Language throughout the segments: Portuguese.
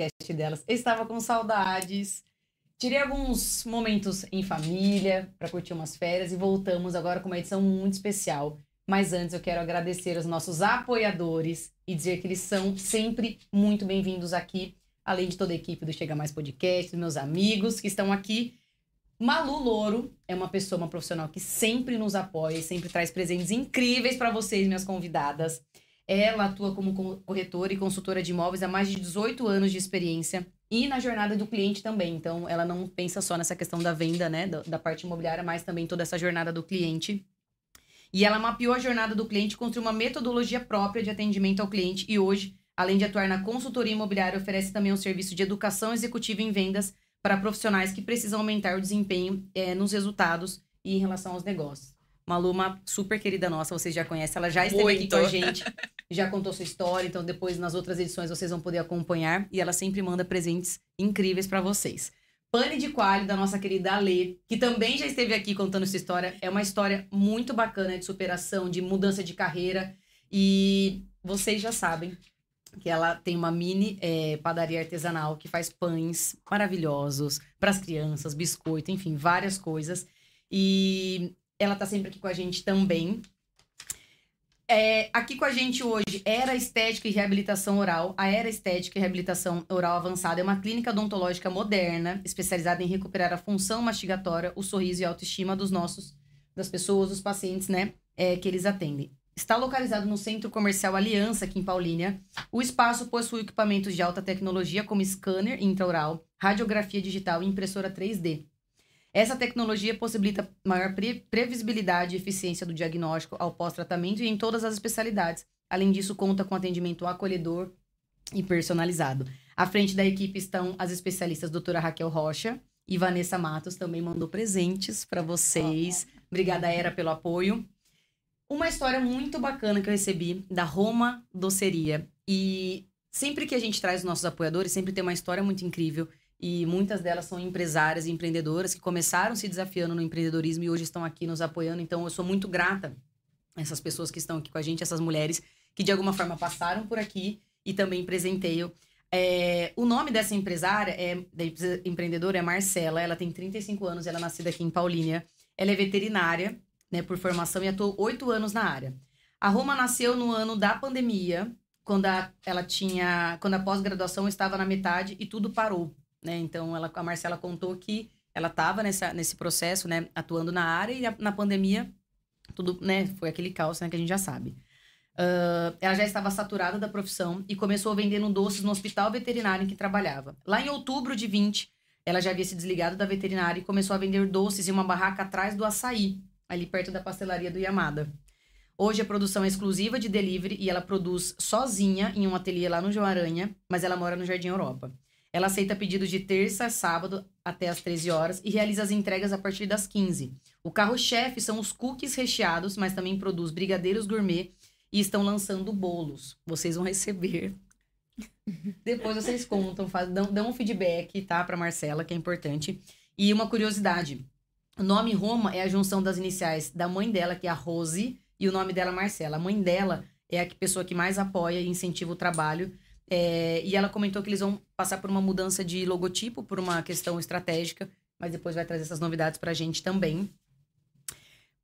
podcast delas. Eu estava com saudades. Tirei alguns momentos em família para curtir umas férias e voltamos agora com uma edição muito especial. Mas antes eu quero agradecer aos nossos apoiadores e dizer que eles são sempre muito bem-vindos aqui, além de toda a equipe do Chega Mais Podcast, dos meus amigos que estão aqui. Malu Louro é uma pessoa, uma profissional que sempre nos apoia e sempre traz presentes incríveis para vocês, minhas convidadas. Ela atua como corretora e consultora de imóveis há mais de 18 anos de experiência e na jornada do cliente também. Então, ela não pensa só nessa questão da venda, né, da, parte imobiliária, mas também toda essa jornada do cliente. E ela mapeou a jornada do cliente, construiu uma metodologia própria de atendimento ao cliente e hoje, além de atuar na consultoria imobiliária, oferece também um serviço de educação executiva em vendas para profissionais que precisam aumentar o desempenho é, nos resultados e em relação aos negócios. Malu, uma super querida nossa, vocês já conhecem, ela já esteve Muito. aqui com a gente, já contou sua história, então depois nas outras edições vocês vão poder acompanhar e ela sempre manda presentes incríveis para vocês. Pane de Quali, da nossa querida Alê, que também já esteve aqui contando essa história. É uma história muito bacana de superação, de mudança de carreira. E vocês já sabem que ela tem uma mini é, padaria artesanal que faz pães maravilhosos para as crianças, biscoito, enfim, várias coisas. E ela tá sempre aqui com a gente também. É, aqui com a gente hoje, Era Estética e Reabilitação Oral. A Era Estética e Reabilitação Oral Avançada é uma clínica odontológica moderna, especializada em recuperar a função mastigatória, o sorriso e a autoestima dos nossos, das pessoas, dos pacientes, né, é, que eles atendem. Está localizado no Centro Comercial Aliança, aqui em Paulínia. O espaço possui equipamentos de alta tecnologia, como scanner intraoral, radiografia digital e impressora 3D. Essa tecnologia possibilita maior pre previsibilidade e eficiência do diagnóstico ao pós-tratamento e em todas as especialidades. Além disso, conta com atendimento acolhedor e personalizado. À frente da equipe estão as especialistas doutora Raquel Rocha e Vanessa Matos, também mandou presentes para vocês. Obrigada, Era, pelo apoio. Uma história muito bacana que eu recebi da Roma Doceria. E sempre que a gente traz os nossos apoiadores, sempre tem uma história muito incrível. E muitas delas são empresárias e empreendedoras que começaram se desafiando no empreendedorismo e hoje estão aqui nos apoiando. Então, eu sou muito grata a essas pessoas que estão aqui com a gente, essas mulheres que de alguma forma passaram por aqui e também presenteio. É, o nome dessa empresária, é, da empreendedora, é Marcela. Ela tem 35 anos, ela é nascida aqui em Paulínia. Ela é veterinária, né, por formação e atuou oito anos na área. A Roma nasceu no ano da pandemia, quando a, ela tinha, quando a pós-graduação estava na metade e tudo parou né? Então, ela, a Marcela contou que ela estava nesse processo, né, atuando na área e a, na pandemia tudo, né, foi aquele caos, né, que a gente já sabe. Uh, ela já estava saturada da profissão e começou vendendo doces no hospital veterinário em que trabalhava. Lá em outubro de 20, ela já havia se desligado da veterinária e começou a vender doces em uma barraca atrás do açaí, ali perto da pastelaria do Yamada. Hoje a produção é exclusiva de delivery e ela produz sozinha em um ateliê lá no João Aranha, mas ela mora no Jardim Europa. Ela aceita pedidos de terça a sábado até as 13 horas e realiza as entregas a partir das 15. O carro-chefe são os cookies recheados, mas também produz brigadeiros gourmet e estão lançando bolos. Vocês vão receber. Depois vocês contam, faz, dão, dão um feedback, tá, para Marcela, que é importante. E uma curiosidade: o nome Roma é a junção das iniciais da mãe dela, que é a Rose, e o nome dela, Marcela. A mãe dela é a pessoa que mais apoia e incentiva o trabalho é, e ela comentou que eles vão passar por uma mudança de logotipo, por uma questão estratégica, mas depois vai trazer essas novidades pra gente também.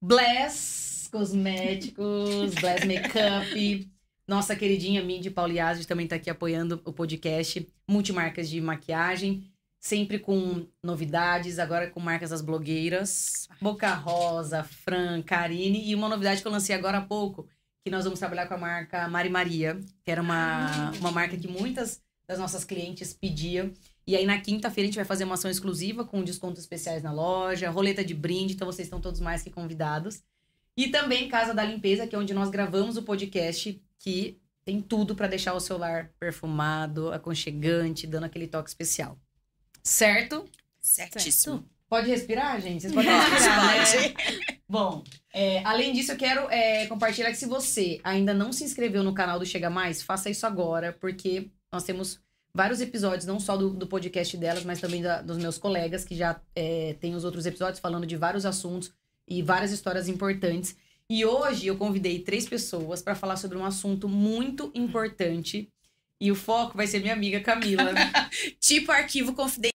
Bless Cosméticos, Bless Makeup. Nossa queridinha Mindy Pauliazzi também tá aqui apoiando o podcast. Multimarcas de maquiagem, sempre com novidades, agora com marcas das blogueiras. Boca Rosa, Fran, Karine. E uma novidade que eu lancei agora há pouco, que nós vamos trabalhar com a marca Mari Maria, que era uma, uma marca que muitas das nossas clientes pediam. E aí, na quinta-feira, a gente vai fazer uma ação exclusiva com descontos especiais na loja, roleta de brinde, então vocês estão todos mais que convidados. E também Casa da Limpeza, que é onde nós gravamos o podcast, que tem tudo para deixar o celular perfumado, aconchegante, dando aquele toque especial. Certo? Certíssimo. Pode respirar, gente? Vocês podem respirar, né? Bom, é, além disso, eu quero é, compartilhar que se você ainda não se inscreveu no canal do Chega Mais, faça isso agora, porque nós temos vários episódios, não só do, do podcast delas, mas também da, dos meus colegas, que já é, tem os outros episódios falando de vários assuntos e várias histórias importantes. E hoje eu convidei três pessoas para falar sobre um assunto muito importante E o foco vai ser minha amiga Camila. tipo arquivo confidencial.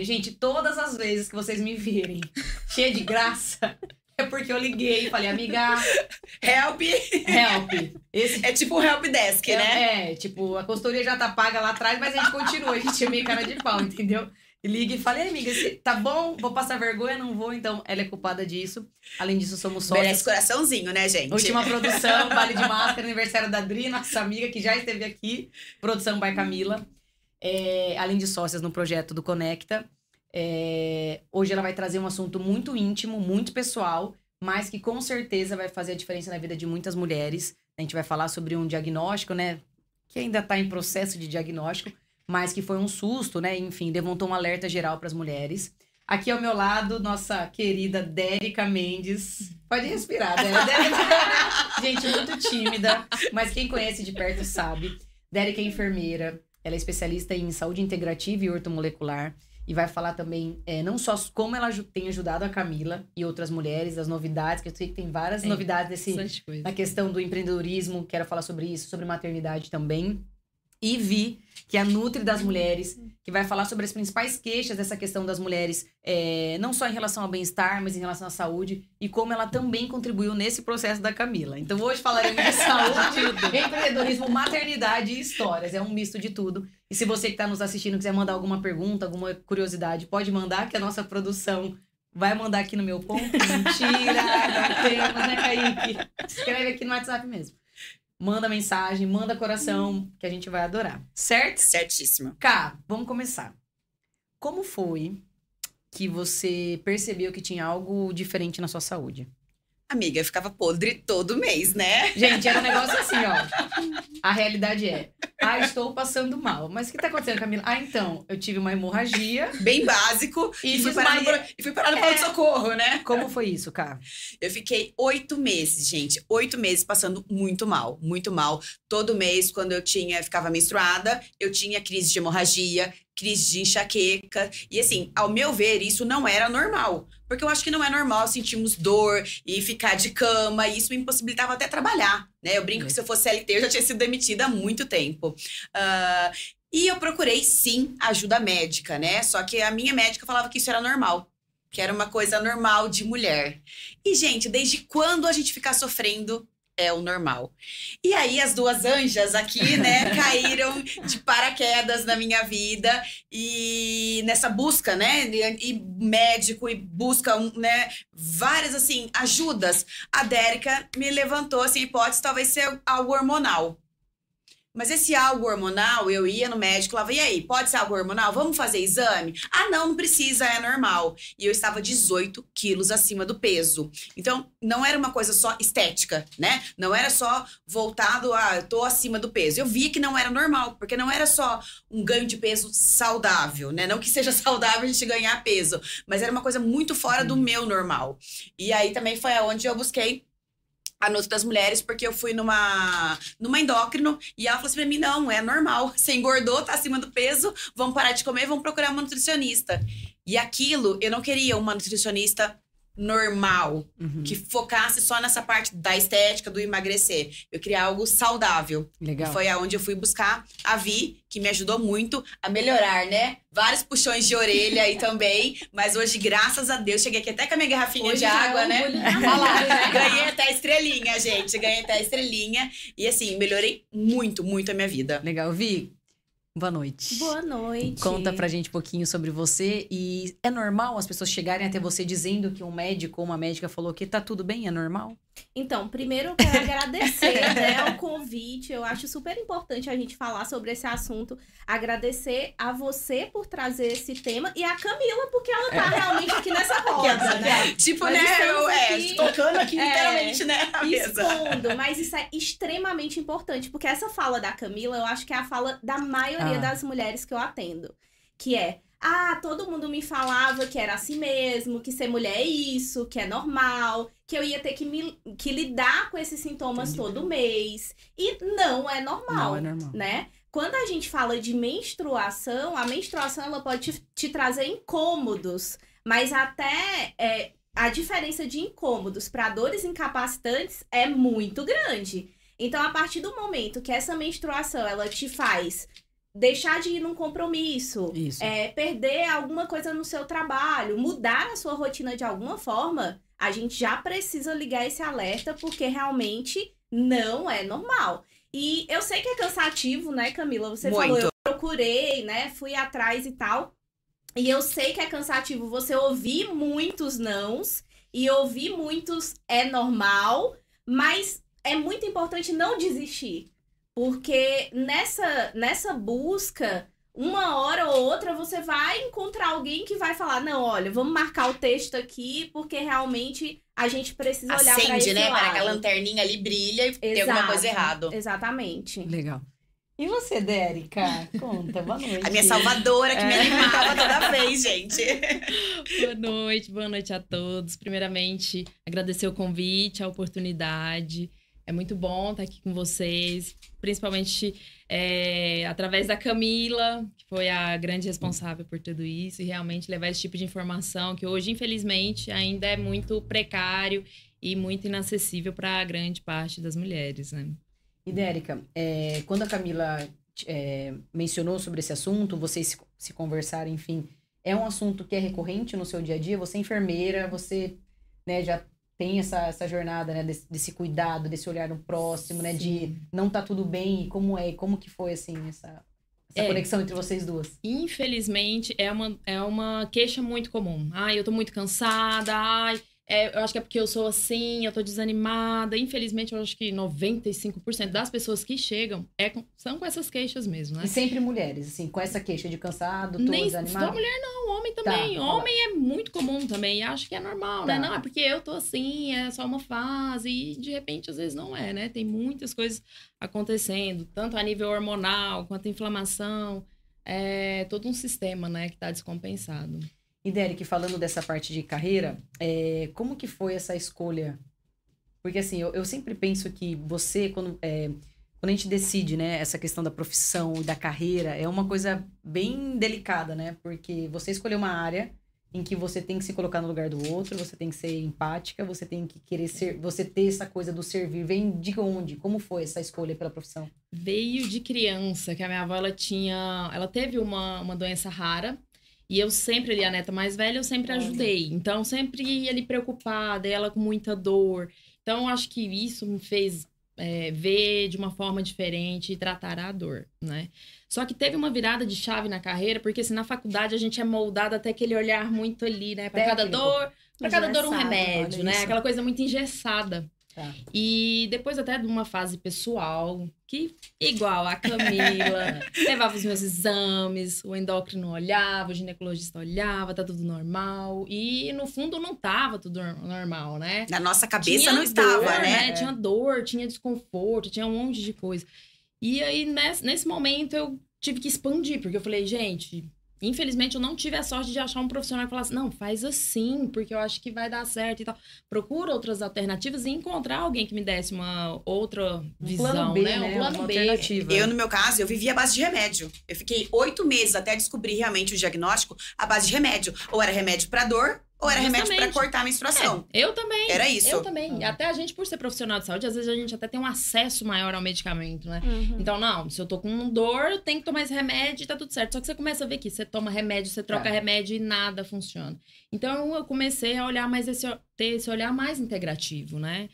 Gente, todas as vezes que vocês me virem cheia de graça, é porque eu liguei e falei, amiga, Help! help. Esse É tipo o help desk, é, né? é, tipo, a consultoria já tá paga lá atrás, mas a gente continua, a gente é meio cara de pau, entendeu? Liga e fala, "Ei, amiga, tá bom? Vou passar vergonha? Não vou, então ela é culpada disso. Além disso, somos Merece sócios. coraçãozinho, né, gente? Última produção, Vale de Máscara, aniversário da Dri, nossa amiga que já esteve aqui. Produção by Camila. É, além de sócias no projeto do Conecta. É, hoje ela vai trazer um assunto muito íntimo, muito pessoal, mas que com certeza vai fazer a diferença na vida de muitas mulheres. A gente vai falar sobre um diagnóstico, né? Que ainda está em processo de diagnóstico, mas que foi um susto, né? Enfim, levantou um alerta geral para as mulheres. Aqui ao meu lado, nossa querida Dérica Mendes. Pode respirar, né? Dérica- Gente, muito tímida, mas quem conhece de perto sabe. Dérica é enfermeira, ela é especialista em saúde integrativa e ortomolecular. E vai falar também, é, não só como ela tem ajudado a Camila e outras mulheres, as novidades, que eu sei que tem várias Tem. novidades coisa. na questão do empreendedorismo, quero falar sobre isso, sobre maternidade também. E Vi, que é a Nutri das Mulheres, que vai falar sobre as principais queixas dessa questão das mulheres, é, não só em relação ao bem-estar, mas em relação à saúde, e como ela também contribuiu nesse processo da Camila. Então hoje falaremos de saúde, empreendedorismo, maternidade e histórias. É um misto de tudo. E se você que está nos assistindo quiser mandar alguma pergunta, alguma curiosidade, pode mandar, que a nossa produção vai mandar aqui no meu ponto. Mentira, não temos, né, Kaique? Escreve aqui no WhatsApp mesmo. Manda mensagem, manda coração, que a gente vai adorar. Certo? Certíssimo. Cá, vamos começar. Como foi que você percebeu que tinha algo diferente na sua saúde? Amiga, eu ficava podre todo mês, né? Gente, era um negócio assim, ó. A realidade é, ah, estou passando mal. Mas o que tá acontecendo, Camila? Ah, então, eu tive uma hemorragia Bem básico. e E fui parar no, e fui parar no É. pronto-socorro, né? Como foi isso, Cá? Eu fiquei oito meses, gente. Oito meses passando muito mal, muito mal. Todo mês, quando eu tinha, ficava menstruada, eu tinha crise de hemorragia, crise de enxaqueca. E assim, ao meu ver, isso não era normal. Porque eu acho que não é normal sentirmos dor e ficar de cama. E isso me impossibilitava até trabalhar, né? Eu brinco que se eu fosse CLT, eu já tinha sido demitida há muito tempo. Ah, e eu procurei, sim, ajuda médica, né? Só que a minha médica falava que isso era normal. Que era uma coisa normal de mulher. E, gente, desde quando a gente ficar sofrendo é o normal? E aí, as duas anjas aqui, né, caíram de paraquedas na minha vida e nessa busca, né, e, médico e busca, né, várias, assim, ajudas. A Dérica me levantou, assim, a hipótese talvez ser algo hormonal. Mas esse algo hormonal, eu ia no médico, falava, e aí, pode ser algo hormonal? Vamos fazer exame? Ah, não, não precisa, é normal. E eu estava 18 quilos acima do peso. Então, não era uma coisa só estética, né? Não era só voltado a, eu tô acima do peso. Eu via que não era normal, porque não era só um ganho de peso saudável, né? Não que seja saudável a gente ganhar peso, mas era uma coisa muito fora do meu normal. E aí também foi aonde eu busquei a Nutri das Mulheres, porque eu fui numa, numa endócrino e ela falou assim pra mim: não, é normal. Você engordou, tá acima do peso, vamos parar de comer, vamos procurar uma nutricionista. E aquilo, eu não queria uma nutricionista normal, Uhum. que focasse só nessa parte da estética, do emagrecer. Eu queria algo saudável. Legal. E foi aonde eu fui buscar a Vi, que me ajudou muito a melhorar, né? Vários puxões de orelha aí também. Mas hoje, graças a Deus, cheguei aqui até com a minha garrafinha Hoje de já água, é né? né? Ganhei até a estrelinha, gente. Ganhei até a estrelinha. E assim, melhorei muito, muito a minha vida. Legal. Vi, boa noite. Boa noite. Conta pra gente um pouquinho sobre você. E é normal as pessoas chegarem até você dizendo que um médico ou uma médica falou que tá tudo bem? É normal? Então, primeiro eu quero agradecer né, o convite. Eu acho super importante a gente falar sobre esse assunto. Agradecer a você por trazer esse tema e a Camila, porque ela tá realmente aqui nessa roda, né? Tipo, Nós né? Eu, é, aqui- tocando aqui É. literalmente, né? A mesa. Expondo, mas isso é extremamente importante, porque essa fala da Camila, eu acho que é a fala da maioria Ah. das mulheres que eu atendo, que é ah, todo mundo me falava que era assim mesmo, que ser mulher é isso, que é normal, que eu ia ter que, me, que lidar com esses sintomas Entendi. todo mês. E não é normal Não, é normal. né? quando a gente fala de menstruação, a menstruação ela pode te, te trazer incômodos, mas até é, a diferença de incômodos para dores incapacitantes é muito grande. Então, a partir do momento que essa menstruação ela te faz deixar de ir num compromisso, Isso. é, perder alguma coisa no seu trabalho, mudar a sua rotina de alguma forma, a gente já precisa ligar esse alerta porque realmente não é normal. E eu sei que é cansativo, né, Camila? Você Muito. falou, eu procurei, né, fui atrás e tal. E eu sei que é cansativo você ouvir muitos nãos e ouvir muitos é normal, mas é muito importante não desistir. Porque nessa, nessa busca, uma hora ou outra você vai encontrar alguém que vai falar: não, olha, vamos marcar o texto aqui, porque realmente a gente precisa olhar para Acende, esse né? Para que a lado. lanterninha ali brilha e tem alguma Exato. coisa errada. Exatamente. Legal. E você, Dérica? Conta, boa noite. A minha salvadora que me É. animava toda vez, gente. Boa noite, boa noite a todos. Primeiramente, agradecer o convite, a oportunidade. É muito bom estar aqui com vocês, principalmente é, através da Camila, que foi a grande responsável por tudo isso, e realmente levar esse tipo de informação que hoje, infelizmente, ainda é muito precário e muito inacessível para a grande parte das mulheres, né? E, Dérica, é, quando a Camila é, mencionou sobre esse assunto, vocês se, se conversaram, enfim, é um assunto que é recorrente no seu dia a dia? Você é enfermeira, você né, já tem essa, essa jornada né, desse, desse cuidado, desse olhar no próximo, né? De não tá tudo bem, e como é, e como que foi, assim, essa, essa É. conexão entre vocês duas? Infelizmente, é uma, é uma queixa muito comum. Ai, eu tô muito cansada, ai, é, eu acho que é porque eu sou assim, eu tô desanimada. Infelizmente, eu acho que 95% das pessoas que chegam é com- são com essas queixas mesmo, né? E sempre mulheres, assim, com essa queixa de cansado, tô Nem desanimada. só mulher não, homem também. Tá, homem é muito comum também, acho que é normal, né? Tá. Não, é porque eu tô assim, é só uma fase, e de repente às vezes não é, né? Tem muitas coisas acontecendo, tanto a nível hormonal quanto inflamação. É todo um sistema, né, que tá descompensado. E Derek, falando dessa parte de carreira, é, como que foi essa escolha? Porque assim, eu, eu sempre penso que você, quando, é, quando a gente decide, né, essa questão da profissão e da carreira, é uma coisa bem delicada, né? Porque você escolheu uma área em que você tem que se colocar no lugar do outro, você tem que ser empática, você tem que querer ser, você ter essa coisa do servir. Vem de onde? Como foi essa escolha pela profissão? veio de criança, que a minha avó ela tinha, ela teve uma, uma doença rara. E eu sempre, ali, a neta mais velha, eu sempre ajudei. Então, sempre ia ali preocupada, ela com muita dor. Então, eu acho que isso me fez é, ver de uma forma diferente e tratar a dor, né? Só que teve uma virada de chave na carreira, porque assim, na faculdade a gente é moldado até aquele olhar muito ali, né? Pra cada dor, pra cada dor um remédio, né? isso. Aquela coisa muito engessada. Tá. E depois até de uma fase pessoal, que igual a Camila, levava os meus exames, o endócrino olhava, o ginecologista olhava, tá tudo normal. E no fundo não tava tudo nor- normal, né? Na nossa cabeça Tinha não estava, dor, né? Tinha dor, tinha desconforto, tinha um monte de coisa. E aí, nesse, nesse momento, eu tive que expandir, porque eu falei, gente, infelizmente eu não tive a sorte de achar um profissional que falasse, não, faz assim, porque eu acho que vai dar certo e tal. Procura outras alternativas e encontrar alguém que me desse uma outra Um visão, plano B, né? né? Um plano Uma B. alternativa. Eu, no meu caso, eu vivia à base de remédio. Eu fiquei oito meses até descobrir realmente o diagnóstico à base de remédio. Ou era remédio pra dor, ou era remédio pra Justamente. cortar a menstruação. É, eu também. Era isso. Eu também. Ah. Até a gente, por ser profissional de saúde, às vezes a gente até tem um acesso maior ao medicamento, né? Uhum. Então, não, se eu tô com dor, eu tenho que tomar esse remédio e tá tudo certo. Só que você começa a ver que você toma remédio, você troca É. remédio e nada funciona. Então, eu comecei a olhar mais esse, ter esse olhar mais integrativo, né?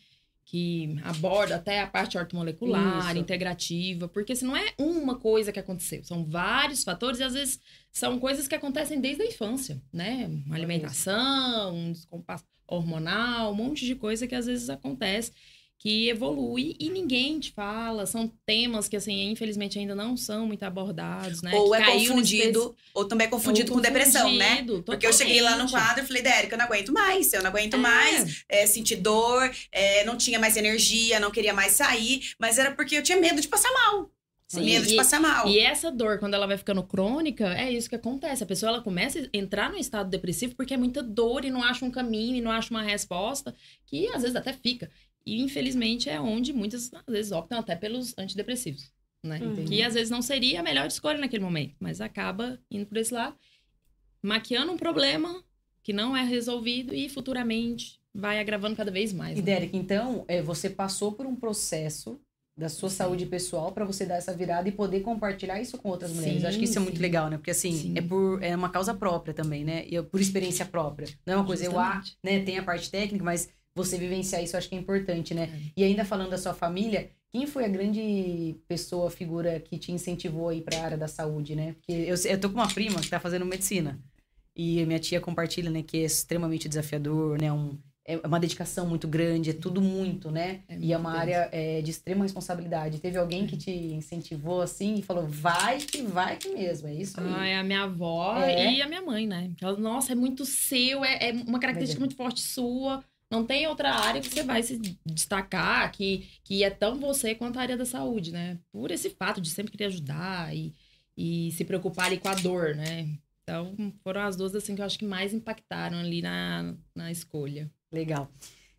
Que aborda até a parte ortomolecular, Isso. integrativa, porque se não é uma coisa que aconteceu, são vários fatores e às vezes são coisas que acontecem desde a infância, né? Uma alimentação, um descompasso hormonal, um monte de coisa que às vezes acontece que evolui e ninguém te fala. São temas que, assim, infelizmente ainda não são muito abordados, né? Ou Que é confundido, ou também é confundido ou com depressão, né? confundido, Porque eu cheguei lá no totalmente. quadro e falei, Dérica, eu não aguento mais, eu não aguento É. mais, é, senti dor, é, não tinha mais energia, não queria mais sair, mas era porque eu tinha medo de passar mal. Sim, medo de e- passar mal. E essa dor, quando ela vai ficando crônica, é isso que acontece. A pessoa ela começa a entrar no estado depressivo porque é muita dor e não acha um caminho e não acha uma resposta, que às vezes até fica. E infelizmente é onde muitas às vezes optam até pelos antidepressivos. né? Uhum. Que às vezes não seria a melhor escolha naquele momento, mas acaba indo por esse lado, maquiando um problema que não é resolvido e futuramente vai agravando cada vez mais. E né? Derek, então, é, você passou por um processo da sua saúde pessoal para você dar essa virada e poder compartilhar isso com outras mulheres. Sim, Eu acho que isso é muito sim. legal, né? Porque assim, Sim. é por é uma causa própria também, né? E é por experiência própria. Não é uma coisa eu ah, Justamente. né, tem a parte técnica, mas você vivenciar isso eu acho que é importante, né? É. E ainda falando da sua família, quem foi a grande pessoa, figura que te incentivou aí para a área da saúde, né? Porque eu, eu tô com uma prima que tá fazendo medicina. E minha tia compartilha, né, que é extremamente desafiador, né? Um, é uma dedicação muito grande, é tudo muito, né? É e é muito uma área é, de extrema responsabilidade. Teve alguém que te incentivou assim e falou: vai que vai que mesmo, é isso. Ah, é a minha avó É. e a minha mãe, né? Ela, Nossa, é muito seu, é, é uma característica muito forte sua. Não tem outra área que você vai se destacar, que, que é tão você quanto a área da saúde, né? Por esse fato de sempre querer ajudar e, e se preocupar ali com a dor, né? Então, foram as duas, assim, que eu acho que mais impactaram ali na, na escolha. Legal.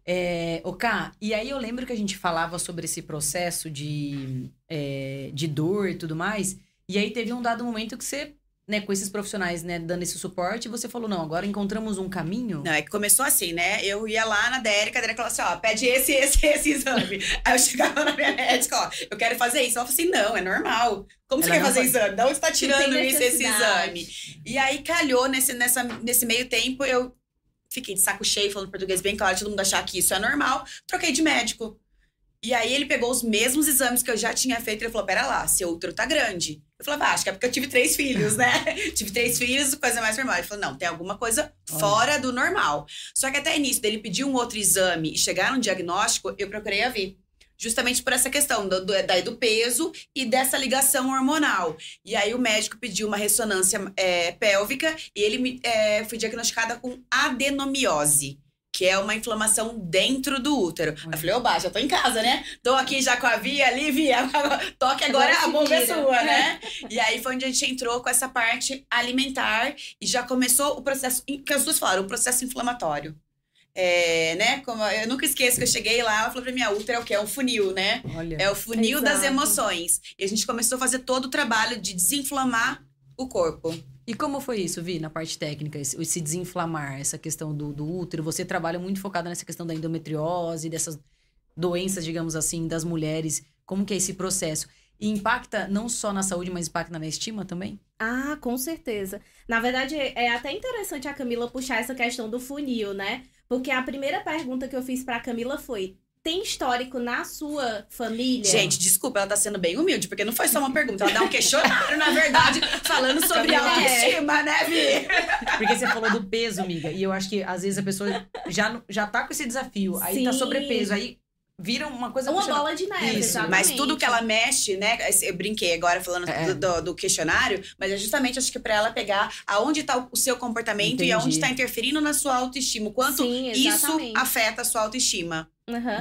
É, Ká, e aí eu lembro que a gente falava sobre esse processo de, é, de dor e tudo mais. E aí teve um dado momento que você, né, com esses profissionais, né, dando esse suporte, você falou: não, agora encontramos um caminho. Não, é que começou assim, né? Eu ia lá na Dérica, a Dérica falava assim, ó, pede esse, esse, esse exame. Aí eu chegava na minha médica, ó, eu quero fazer isso. Ela falou assim, não, é normal. Como você Ela quer não fazer faz- exame? Da onde você tá tirando isso, esse exame? E aí calhou nesse, nessa, nesse meio tempo, eu fiquei de saco cheio, falando português bem claro, todo mundo achar que isso é normal. Troquei de médico. E aí ele pegou os mesmos exames que eu já tinha feito e ele falou: pera lá, seu útero tá grande. Eu falava, ah, acho que é porque eu tive três filhos, né? tive três filhos, coisa mais normal. Ele falou: não, tem alguma coisa fora do normal. Só que até início dele pedir um outro exame e chegar num diagnóstico, eu procurei a vir. Justamente por essa questão do, do, daí do peso e dessa ligação hormonal. E aí o médico pediu uma ressonância é, pélvica e ele me, é, fui diagnosticada com adenomiose. Que é uma inflamação dentro do útero. Olha. Eu falei, oba, já tô em casa, né? Tô aqui já com a Via ali, Via. Toque agora, Agora a bomba é sua, né? E aí foi onde a gente entrou com essa parte alimentar e já começou o processo, que as duas falaram, o processo inflamatório. É, né? Como, eu nunca esqueço que eu cheguei lá, ela falou pra minha útero, é o que? É um funil, né? Olha. É o funil das Exato. emoções. E a gente começou a fazer todo o trabalho de desinflamar o corpo. E como foi isso, Vi, na parte técnica, esse, desinflamar, essa questão do, do útero? Você trabalha muito focada nessa questão da endometriose, dessas doenças, digamos assim, das mulheres. Como que é esse processo? E impacta não só na saúde, mas impacta na estima também? Ah, com certeza. Na verdade, é até interessante a Camila puxar essa questão do funil, né? Porque a primeira pergunta que eu fiz pra Camila foi: tem histórico na sua família? Gente, desculpa, ela tá sendo bem humilde, porque não foi só uma pergunta, ela dá um questionário, na verdade, falando sobre autoestima, né, Vi? Porque você falou do peso, amiga. E eu acho que às vezes a pessoa já, já tá com esse desafio. Aí tá Sim. sobrepeso. Aí vira uma coisa uma puxando- bola de neve, Isso, exatamente. Mas tudo que ela mexe, né? Eu brinquei agora falando É. do, do- questionário, mas é justamente acho que pra ela pegar aonde tá o, seu comportamento e Entendi. aonde tá interferindo na sua autoestima. O quanto Sim, isso afeta a sua autoestima.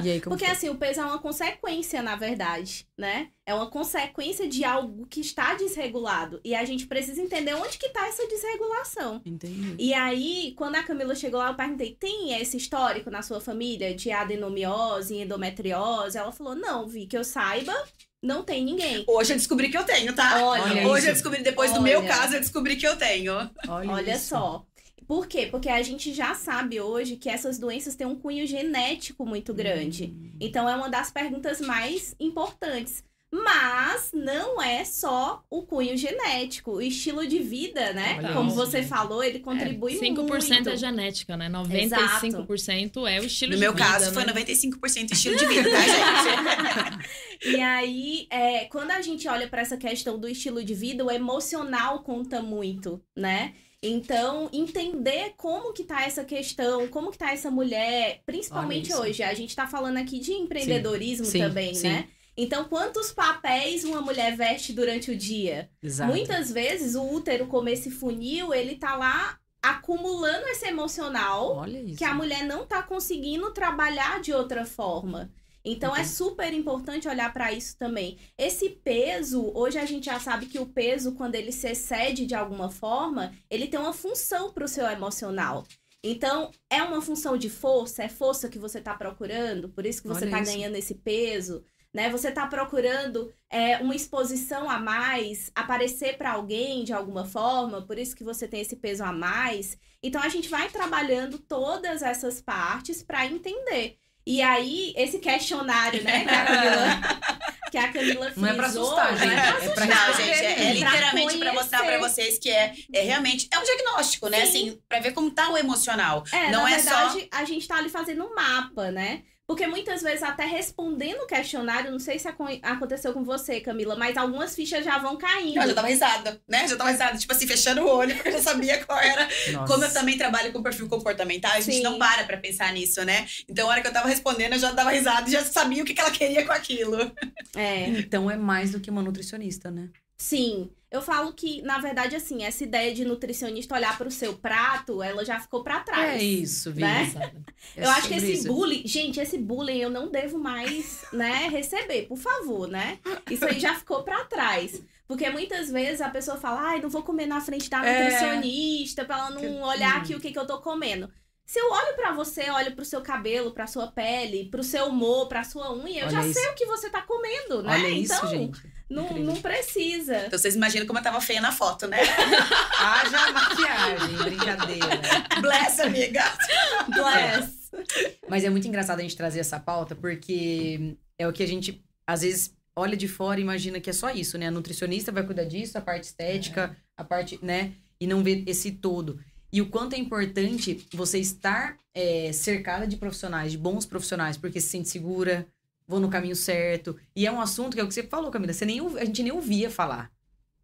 E aí, Porque foi? assim, o peso é uma consequência, na verdade, né? É uma consequência de algo que está desregulado. E a gente precisa entender onde que tá essa desregulação. Entendi. E aí, quando a Camila chegou lá, eu perguntei: tem esse histórico na sua família de adenomiose, endometriose? Ela falou: não, vi que eu saiba, não tem ninguém. Hoje eu descobri que eu tenho, tá? Olha, Olha Hoje isso. eu descobri, depois do meu Olha. caso, eu descobri que eu tenho. Olha, Olha só. Por quê? Porque a gente já sabe hoje que essas doenças têm um cunho genético muito grande. Hum. Então é uma das perguntas mais importantes. Mas não é só o cunho genético, o estilo de vida, né? Olha Como isso, você falou, ele contribui 5% muito. é genética, né? Exato. 95% é o estilo No de meu vida, caso, né? foi 95% estilo de vida, tá, gente? E aí, é, quando a gente olha para essa questão do estilo de vida, o emocional conta muito, né? Então, entender como que tá essa questão, como que tá essa mulher, principalmente hoje, a gente tá falando aqui de empreendedorismo Sim, também, sim. né? Então, quantos papéis uma mulher veste durante o dia? Exato. Muitas vezes o útero, como esse funil, ele tá lá acumulando esse emocional que a mulher não tá conseguindo trabalhar de outra forma. Então é Entendi. super importante olhar para isso também. Esse peso, hoje a gente já sabe que o peso, quando ele se excede de alguma forma, ele tem uma função para o seu emocional. Então, é uma função de força, é força que você tá procurando, por isso que você tá isso. ganhando esse peso, né? Você tá procurando é, uma exposição a mais, aparecer para alguém de alguma forma, por isso que você tem esse peso a mais. Então a gente vai trabalhando todas essas partes para entender. E aí, esse questionário, né, que a Camila, que a Camila frisou... Não é pra assustar, gente. Não é pra É pra assustar. Não, gente, é, é Pra literalmente pra mostrar pra vocês que é, é realmente é um diagnóstico, né? Sim. Assim, pra ver como tá o emocional. É, Não na é verdade, a gente tá ali fazendo um mapa, né? Porque muitas vezes, até respondendo o questionário, não sei se acon- aconteceu com você, Camila, mas algumas fichas já vão caindo. Eu já tava risada, né? Já tava risada, tipo assim, fechando o olho, porque eu já sabia qual era. Nossa. Como eu também trabalho com perfil comportamental, a gente Sim. não para pra pensar nisso, né? Então, a hora que eu tava respondendo, eu já dava risada e já sabia o que, que ela queria com aquilo. É, Então é mais do que uma nutricionista, né? Sim. Eu falo que, na verdade, assim, essa ideia de nutricionista olhar pro seu prato, ela já ficou pra trás. É isso, Vi. Né? É eu acho que esse isso. bullying, gente, esse bullying eu não devo mais, né, receber, por favor, né? Isso aí já ficou pra trás. Porque muitas vezes a pessoa fala, ai, não vou comer na frente da É. nutricionista pra ela não Que- olhar hum. aqui o que, que eu tô comendo. Se eu olho pra você, olho pro seu cabelo, pra sua pele, pro seu humor, pra sua unha, eu Olha já isso. sei o que você tá comendo, né? Olha isso, então, gente. Não, não precisa. Então, vocês imaginam como eu tava feia na foto, né? Haja maquiagem, brincadeira. Bless, amiga! Bless. Mas é muito engraçado a gente trazer essa pauta, porque é o que a gente, às vezes, olha de fora e imagina que é só isso, né? A nutricionista vai cuidar disso, a parte estética, a parte, né? E não vê esse todo. E o quanto é importante você estar é, cercada de profissionais, de bons profissionais, porque se sente segura, vou no caminho certo. E é um assunto que é o que você falou, Camila, você nem, a gente nem ouvia falar.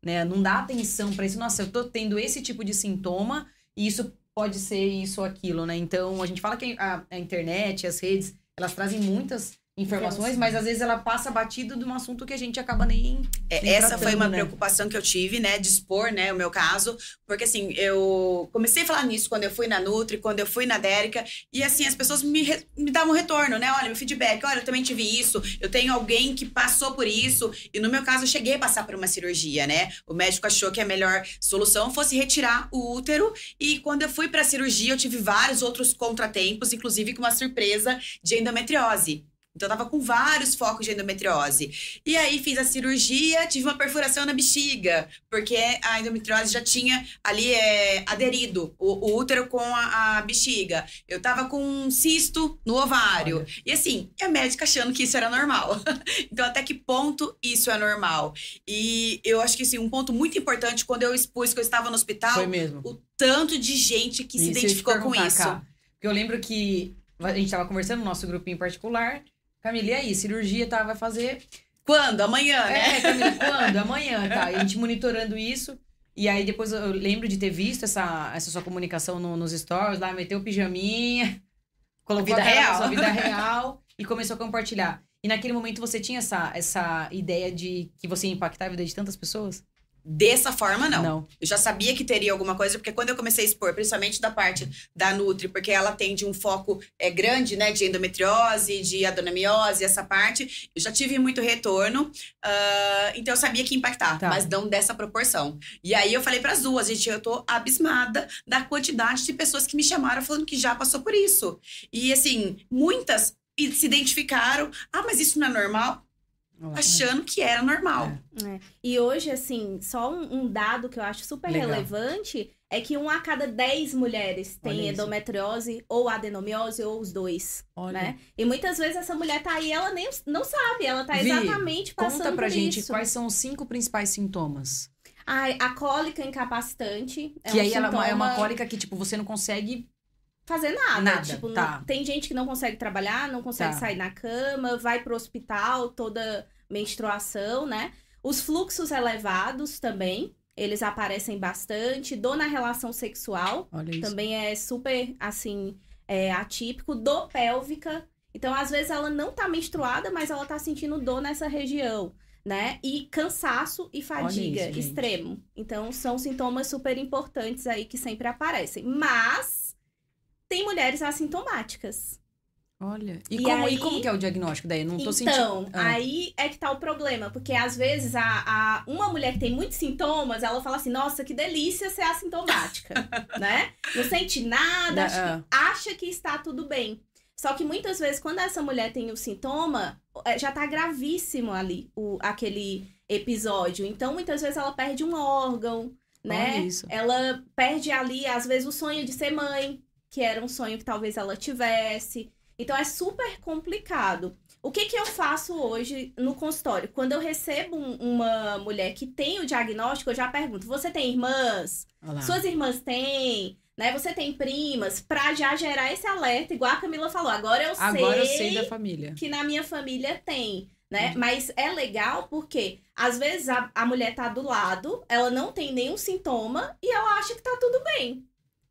Né? Não dá atenção pra isso. Nossa, eu tô tendo esse tipo de sintoma e isso pode ser isso ou aquilo, né? Então, a gente fala que a, a internet, as redes, elas trazem muitas informações, mas às vezes ela passa batido de um assunto que a gente acaba nem. É, Nem essa foi uma né? preocupação que eu tive, né, de expor, né, o meu caso, porque assim, eu comecei a falar nisso quando eu fui na Nutri, quando eu fui na Dérica, e assim, as pessoas me, re- me davam retorno, né, olha, meu feedback, olha, eu também tive isso, eu tenho alguém que passou por isso, e no meu caso eu cheguei a passar por uma cirurgia, né, o médico achou que a melhor solução fosse retirar o útero, e quando eu fui pra cirurgia eu tive vários outros contratempos, inclusive com uma surpresa de endometriose. Então, eu tava com vários focos de endometriose. E aí, fiz a cirurgia, tive uma perfuração na bexiga, porque a endometriose já tinha ali é, aderido o, o útero com a, a bexiga. Eu tava com um cisto no ovário. Olha. E assim, e a médica achando que isso era normal. então, até que ponto isso é normal? E eu acho que, assim, um ponto muito importante, quando eu expus que eu estava no hospital, Foi mesmo. o tanto de gente que se ia te identificou com isso. Ká. Porque eu lembro que a gente tava conversando no nosso grupinho particular. Camila, e aí? Cirurgia, tá? Vai fazer. Quando? Amanhã, né? É, Camila, quando? Amanhã, tá? E a gente monitorando isso. E aí depois eu lembro de ter visto essa, essa sua comunicação no- nos stories, lá, meteu o pijaminha, colocou Vida a real. sua vida real e começou a compartilhar. E naquele momento você tinha essa, essa ideia de que você ia impactar a vida de tantas pessoas? Dessa forma, não. Não. Eu já sabia que teria alguma coisa, porque quando eu comecei a expor, principalmente da parte da Nutri, porque ela tem de um foco é, grande, né, de endometriose, de adenomiose, essa parte, eu já tive muito retorno, ah, então eu sabia que ia impactar, Tá. mas não dessa proporção. E aí eu falei para as duas, gente, eu tô abismada da quantidade de pessoas que me chamaram falando que já passou por isso. E assim, muitas se identificaram, ah, mas isso não é normal? Achando que era normal. É. E hoje, assim, só um, um dado que eu acho super Legal. relevante é que uma a cada 10 mulheres Olha tem isso. endometriose ou adenomiose ou os dois, Olha. né? E muitas vezes essa mulher tá aí, ela nem não sabe, ela tá Vi, exatamente passando Conta pra por gente isso. quais são os cinco principais sintomas. Ai, a cólica incapacitante é que um aí ela é uma- é sintoma- cólica que, tipo, você não consegue. Fazer nada. Nada, tipo, tá. não- tem gente que não consegue trabalhar, não consegue Tá. sair na cama, vai pro hospital toda menstruação, né? Os fluxos elevados também, eles aparecem bastante. Dor na relação sexual também é super, assim, é, atípico. Dor pélvica. Então, às vezes, ela não tá menstruada, mas ela tá sentindo dor nessa região. Né? E cansaço e fadiga isso, extremo. Então, são sintomas super importantes aí que sempre aparecem. Mas tem mulheres assintomáticas. Olha. E, E como, aí- e como que é o diagnóstico daí? Não tô então, sentindo. Ah. aí é que tá o problema. Porque às vezes a, a- uma mulher que tem muitos sintomas, ela fala assim: nossa, que delícia ser assintomática. né? Não sente nada, Da- acha, que, acha que está tudo bem. Só que muitas vezes, quando essa mulher tem o sintoma, é, já tá gravíssimo ali o, aquele episódio. Então, muitas vezes ela perde um órgão, né? Ela perde ali, às vezes, o sonho de ser mãe, que era um sonho que talvez ela tivesse. Então, é super complicado. O que, que eu faço hoje no consultório? Quando eu recebo um- uma mulher que tem o diagnóstico, eu já pergunto: você tem irmãs? Olha lá. Suas irmãs têm? Né? Você tem primas? Pra já gerar esse alerta, igual a Camila falou. Agora eu Agora eu sei sei da família. que na minha família tem, né? Mas é legal porque às vezes a, a mulher tá do lado, ela não tem nenhum sintoma e ela acha que tá tudo bem.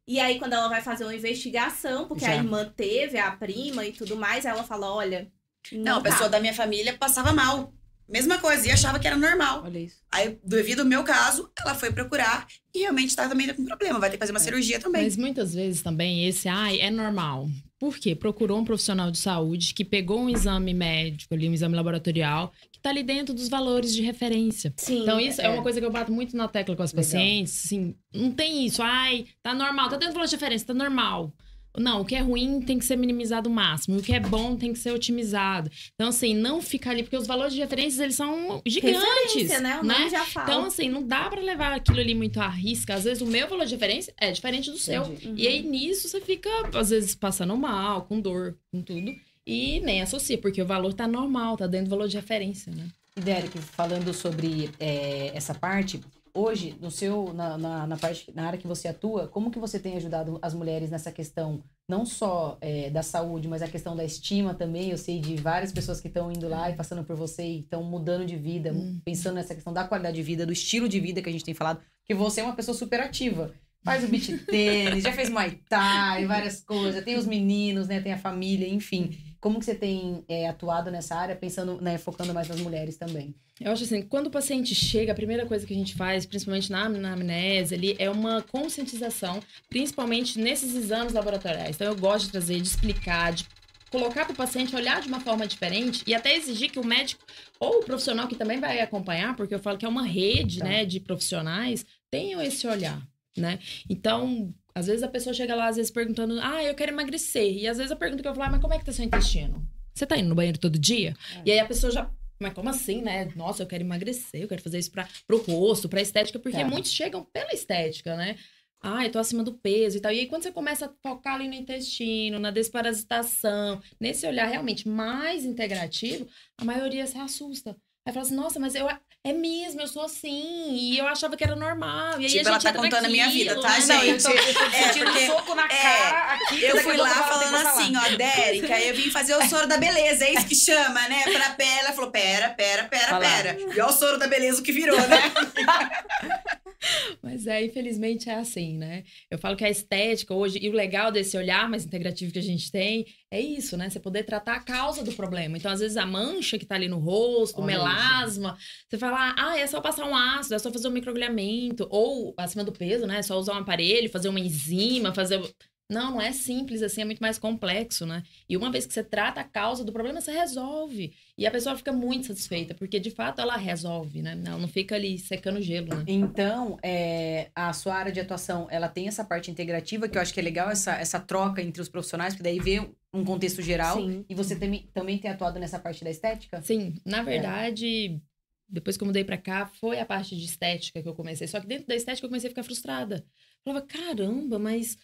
E aí, quando ela vai fazer uma investigação, porque Já. a irmã teve, a prima e tudo mais, ela fala: olha. Não, Não, a tá. pessoa da minha família passava mal. Mesma coisa, e achava que era normal. Olha isso. Aí, devido ao meu caso, ela foi procurar e realmente tá também com problema. Vai ter que fazer uma É. cirurgia também. Mas muitas vezes também esse, ai, é normal. Por quê? Procurou um profissional de saúde que pegou um exame médico ali, um exame laboratorial, que tá ali dentro dos valores de referência. Sim. Então, isso é. é. uma coisa que eu bato muito na tecla com as Legal. pacientes. Assim, não tem isso. Ai, tá normal. Tá dentro do valor de referência, tá normal. Não, o que é ruim tem que ser minimizado o máximo. O que é bom tem que ser otimizado. Então, assim, não ficar ali, porque os valores de referência, eles são gigantes. Referência, né? O nome já fala. Então, assim, não dá pra levar aquilo ali muito à risca. Às vezes, o meu valor de referência é diferente do seu. Uhum. E aí, nisso, você fica, às vezes, passando mal, com dor, com tudo. E nem associa, porque o valor tá normal, tá dentro do valor de referência, né? E Derek, falando sobre é, essa parte, hoje, no seu, na, na, na parte, na área que você atua, como que você tem ajudado as mulheres nessa questão, não só é, da saúde, mas a questão da estima também? Eu sei de várias pessoas que estão indo lá e passando por você e estão mudando de vida, Uhum. pensando nessa questão da qualidade de vida, do estilo de vida que a gente tem falado, porque você é uma pessoa super ativa. Faz o beat tênis, já fez Muay Thai, várias coisas, tem os meninos, né? Tem a família, enfim. Como que você tem é, atuado nessa área, pensando, né, focando mais nas mulheres também? Eu acho assim, quando o paciente chega, a primeira coisa que a gente faz, principalmente na, na amnésia ali, é uma conscientização, principalmente nesses exames laboratoriais. Então, eu gosto de trazer, de explicar, de colocar para o paciente olhar de uma forma diferente e até exigir que o médico ou o profissional que também vai acompanhar, porque eu falo que é uma rede, Tá. né, de profissionais, tenham esse olhar, né? Então, às vezes a pessoa chega lá, às vezes perguntando, ah, eu quero emagrecer. E às vezes a pergunta que eu falo, ah, mas como é que tá seu intestino? Você tá indo no banheiro todo dia? É. E aí a pessoa já mas como assim, né? Nossa, eu quero emagrecer, eu quero fazer isso para pro rosto, pra estética, porque Tá. muitos chegam pela estética, né? Ah, eu tô acima do peso e tal. E aí, quando você começa a focar ali no intestino, na desparasitação, nesse olhar realmente mais integrativo, a maioria se assusta. Aí fala assim, nossa, mas eu, é mesmo, eu sou assim, e eu achava que era normal. E aí Tipo, a ela gente tá entra contando a minha vida, naquilo, tá, né? Não, eu gente? tô, eu tô É, porque- um soco na é, cara aqui. Eu fui lá falando assim, ó, Dérica, eu vim fazer o soro da beleza, é isso que chama, né? Pra pele. Ela falou, pera, pera, pera, lá. pera. E ó o soro da beleza o que virou, né? Mas é, infelizmente é assim, né? Eu falo que a estética hoje, e o legal desse olhar mais integrativo que a gente tem, é isso, né? Você poder tratar a causa do problema. Então, às vezes, a mancha que tá ali no rosto, o Olha isso. melasma, você fala, ah, é só passar um ácido, é só fazer um microagulhamento, ou acima do peso, né? É só usar um aparelho, fazer uma enzima, fazer. Não, não é simples assim, é muito mais complexo, né? E uma vez que você trata a causa do problema, você resolve. E a pessoa fica muito satisfeita, porque de fato ela resolve, né? Ela não fica ali secando gelo, né? Então, é, a sua área de atuação, ela tem essa parte integrativa, que eu acho que é legal, essa, essa troca entre os profissionais, porque daí vê um contexto geral. Sim. E você também, também tem atuado nessa parte da estética? Sim, na verdade, depois que eu mudei pra cá, foi a parte de estética que eu comecei. Só que dentro da estética eu comecei a ficar frustrada. Eu falava, caramba, mas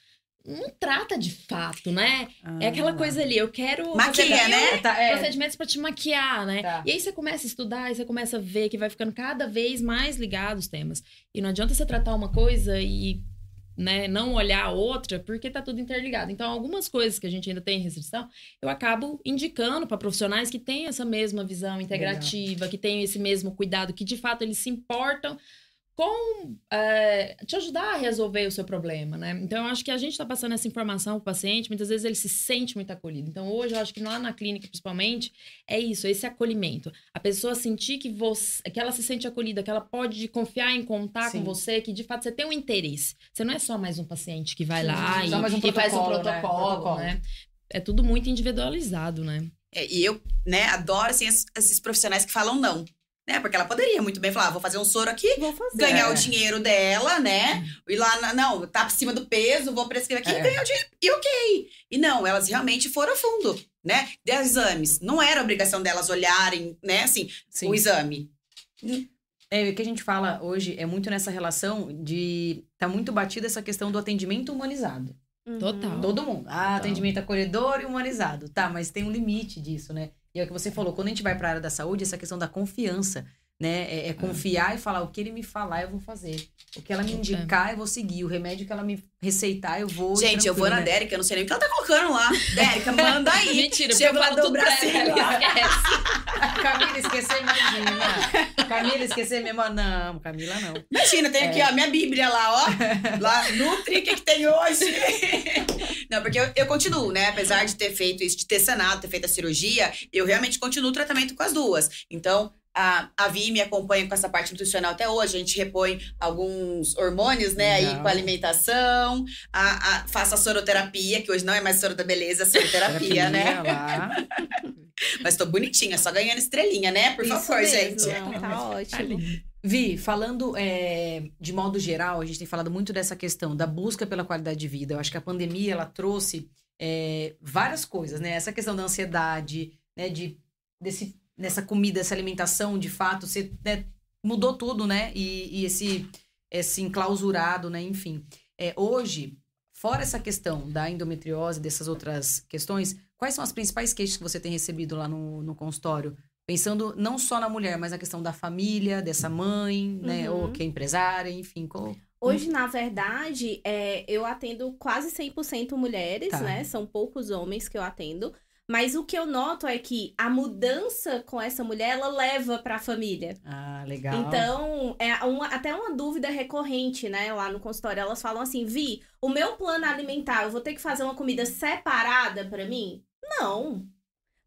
não trata de fato, né? é aquela Ah. coisa ali, eu quero. Maquia, né? Tá, é, Procedimentos pra te maquiar, né? Tá. E aí você começa a estudar, e você começa a ver que vai ficando cada vez mais ligado os temas. E não adianta você tratar uma coisa e né, não olhar a outra, porque tá tudo interligado. Então, algumas coisas que a gente ainda tem restrição, eu acabo indicando para profissionais que têm essa mesma visão integrativa, que têm esse mesmo cuidado, que de fato eles se importam com é, te ajudar a resolver o seu problema, né? Então, eu acho que a gente está passando essa informação para o paciente, muitas vezes ele se sente muito acolhido. Então, hoje, eu acho que lá na clínica, principalmente, é isso, esse acolhimento. A pessoa sentir que, você, que ela se sente acolhida, que ela pode confiar em contar Sim. com você, que de fato você tem um interesse. Você não é só mais um paciente que vai lá Sim, e, só mais um e faz um protocolo, né? protocolo, né? É tudo muito individualizado, né? É, e eu, né, adoro, assim, es- esses profissionais que falam não. Né? Porque ela poderia muito bem falar, ah, vou fazer um soro aqui, Vou fazer. ganhar o dinheiro dela, né? E lá, na- não, tá acima do peso, vou prescrever aqui É. e ganhar o dinheiro. E ok. E não, elas realmente foram a fundo, né? De exames. Não era obrigação delas olharem, né, assim, Sim. o exame. É, o que a gente fala hoje é muito nessa relação de. Tá muito batida essa questão do atendimento humanizado. Uhum. Total. Todo mundo. Ah, atendimento acolhedor e humanizado. Tá, mas tem um limite disso, né? E é o que você falou, quando a gente vai para a área da saúde, essa questão da confiança, né? É, é confiar e falar o que ele me falar, eu vou fazer. O que ela me indicar, eu vou seguir. O remédio que ela me receitar, eu vou. Gente, eu vou na né? Dérica, eu não sei nem o que ela tá colocando lá. Dérica, manda aí. Mentira, Chega eu lá do Brasil. Camila esquecer, imagina. Camila esquecer mesmo. Não, Camila não. Imagina, tem aqui, É. ó, minha Bíblia lá, ó. Lá, Nutri, o que, que tem hoje? Não, porque eu, eu continuo, né? Apesar de ter feito isso, de ter sanado, ter feito a cirurgia, eu realmente continuo o tratamento com as duas. Então, a, a Vi me acompanha com essa parte nutricional até hoje. A gente repõe alguns hormônios, né? Aí Legal. com a alimentação. A, a, faço a soroterapia, que hoje não é mais soro da beleza, é soroterapia, né? Mas tô bonitinha, só ganhando estrelinha, né? Por Isso favor, mesmo, gente. Não, tá Tá ótimo. Vi, falando é, de modo geral, a gente tem falado muito dessa questão da busca pela qualidade de vida. Eu acho que a pandemia ela trouxe é, várias coisas, né? Essa questão da ansiedade, né? De desse, nessa comida, essa alimentação, de fato, você né, mudou tudo, né? E, e esse esse enclausurado, né? Enfim, é, hoje, fora essa questão da endometriose, dessas outras questões, quais são as principais queixas que você tem recebido lá no, no consultório? Pensando não só na mulher, mas na questão da família, dessa mãe, né? Uhum. Ou que é empresária, enfim. Qual... Hoje, na verdade, é, eu atendo quase 100% mulheres, Tá. né? São poucos homens que eu atendo. Mas o que eu noto é que a mudança com essa mulher, ela leva para a família. Ah, legal. Então, é uma- até uma dúvida recorrente, né, lá no consultório. Elas falam assim: Vi, o meu plano alimentar, eu vou ter que fazer uma comida separada pra mim? Não.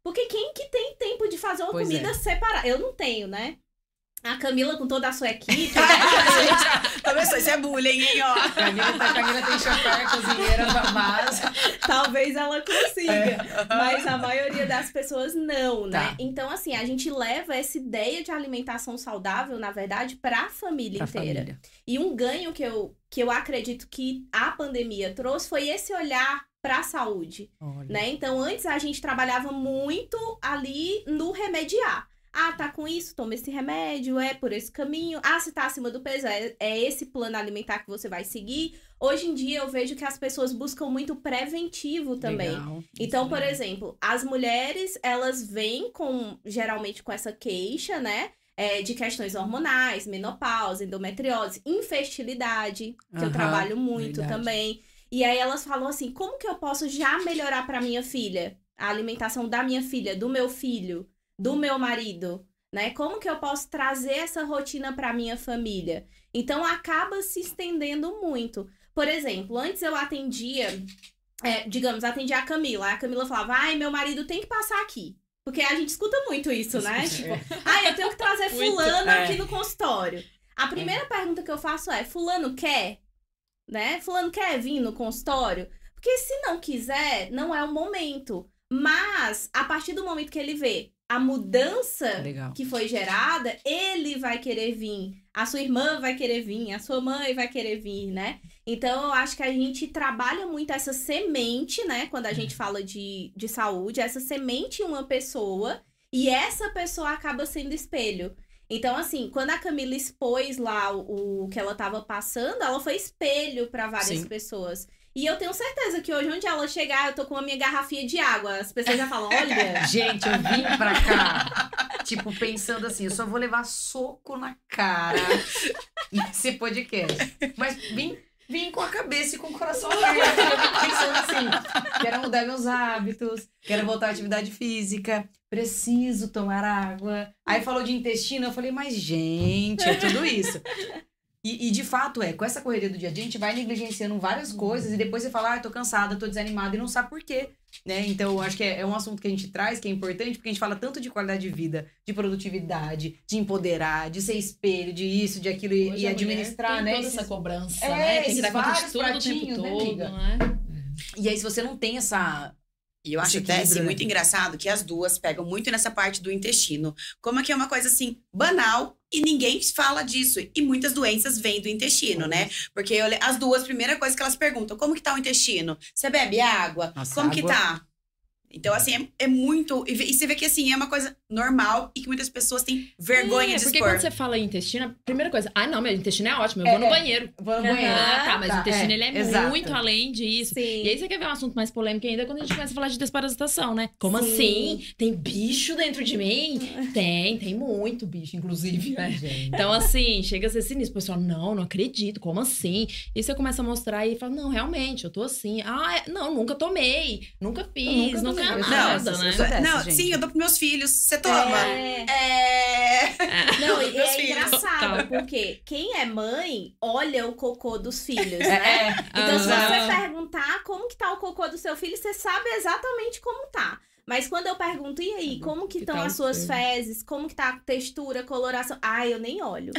Porque quem que tem tempo de fazer uma Pois comida é. separada? Eu não tenho, né? A Camila com toda a sua equipe, né? Começou, isso é bullying, hein, ó. Camila, tá- Camila tem chofer, cozinheira, babás. Talvez ela consiga. Mas a maioria das pessoas não, né? Tá. Então, assim, a gente leva essa ideia de alimentação saudável, na verdade, pra família Pra inteira. família. E um ganho que eu, que eu acredito que a pandemia trouxe foi esse olhar pra saúde, Olha. né? Então, antes a gente trabalhava muito ali no remediar. Ah, tá com isso, toma esse remédio, é por esse caminho. Ah, se tá acima do peso, é, é esse plano alimentar que você vai seguir. Hoje em dia eu vejo que as pessoas buscam muito preventivo também. Legal. Então, é por exemplo, as mulheres, elas vêm com, geralmente com essa queixa, né? é, de questões hormonais, menopausa, endometriose, infertilidade, que eu trabalho muito verdade. também. E aí elas falam assim: como que eu posso já melhorar para minha filha? A alimentação da minha filha, do meu filho, do meu marido, né? Como que eu posso trazer essa rotina para minha família? Então acaba se estendendo muito. Por exemplo, antes eu atendia, é, digamos, atendia a Camila. A Camila falava: ai, meu marido tem que passar aqui. Porque a gente escuta muito isso, né? É. Tipo, ai, eu tenho que trazer fulano É. aqui no consultório. A primeira pergunta que eu faço é: fulano quer? Né? Fulano quer vir no consultório? Porque se não quiser, não é o momento. Mas, a partir do momento que ele vê a mudança Legal. que foi gerada, ele vai querer vir. A sua irmã vai querer vir, a sua mãe vai querer vir, né? Então, eu acho que a gente trabalha muito essa semente, né? Quando a gente fala de, de saúde, essa semente em uma pessoa, e essa pessoa acaba sendo espelho. Então, assim, quando a Camila expôs lá o, o que ela tava passando, ela foi espelho para várias Sim. pessoas. E eu tenho certeza que hoje, onde ela chegar, eu tô com a minha garrafinha de água. As pessoas já falam: olha. Gente, eu vim pra cá, tipo, pensando assim, eu só vou levar soco na cara nesse podcast. Mas vim, vim com a cabeça e com o coração aberto. Vim pensando assim, quero mudar meus hábitos, quero voltar à atividade física, preciso tomar água. Aí falou de intestino, eu falei, mas gente, é tudo isso. E, e, de fato é, com essa correria do dia a dia, a gente vai negligenciando várias coisas e depois você fala, ah, tô cansada, tô desanimada e não sabe por quê. Né? Então, eu acho que é, é um assunto que a gente traz, que é importante, porque a gente fala tanto de qualidade de vida, de produtividade, de empoderar, de ser espelho, de isso, de aquilo e, e administrar, tem né? toda esses- essa cobrança, É, né? Tem esses que dar conta de vários tudo o tempo né, todo, amiga? né? E aí, se você não tem essa E eu acho até assim, né? muito engraçado que as duas pegam muito nessa parte do intestino. Como é que é uma coisa assim, banal e ninguém fala disso. E muitas doenças vêm do intestino, né? Porque eu as duas, primeira coisa que elas perguntam: como que tá o intestino? Você bebe água? Nossa, como que água- tá? Então, assim, é, é muito. E, e você vê que assim, é uma coisa normal e que muitas pessoas têm vergonha é, de porque expor. quando você fala em intestino, a primeira coisa, ah, não, meu intestino é ótimo, eu É, vou no banheiro. Vou no banheiro. Ah, tá, mas Tá, o intestino é, ele é exato. muito além disso. Sim. E aí você quer ver um assunto mais polêmico ainda quando a gente começa a falar de desparasitação, né? Como Sim. assim? Tem bicho dentro de mim? Tem, tem muito bicho, inclusive, né? Então, assim, chega a ser sinistro. O pessoal, não, não acredito, como assim? E você começa a mostrar e fala, não, realmente, eu tô assim. Ah, é- não, nunca tomei, nunca fiz, nunca nunca. Eu sou nada, né? eu não, gente. sim, eu dou pros meus filhos. Você toma? É. É. Não, e é filhos. engraçado, Total. porque quem é mãe olha o cocô dos filhos, É, né? é. Então, se Aham. você perguntar como que tá o cocô do seu filho, você sabe exatamente como tá. Mas quando eu pergunto, e aí, como que Que estão tá as suas fezes? Como que tá a textura, coloração? Ah, eu nem olho.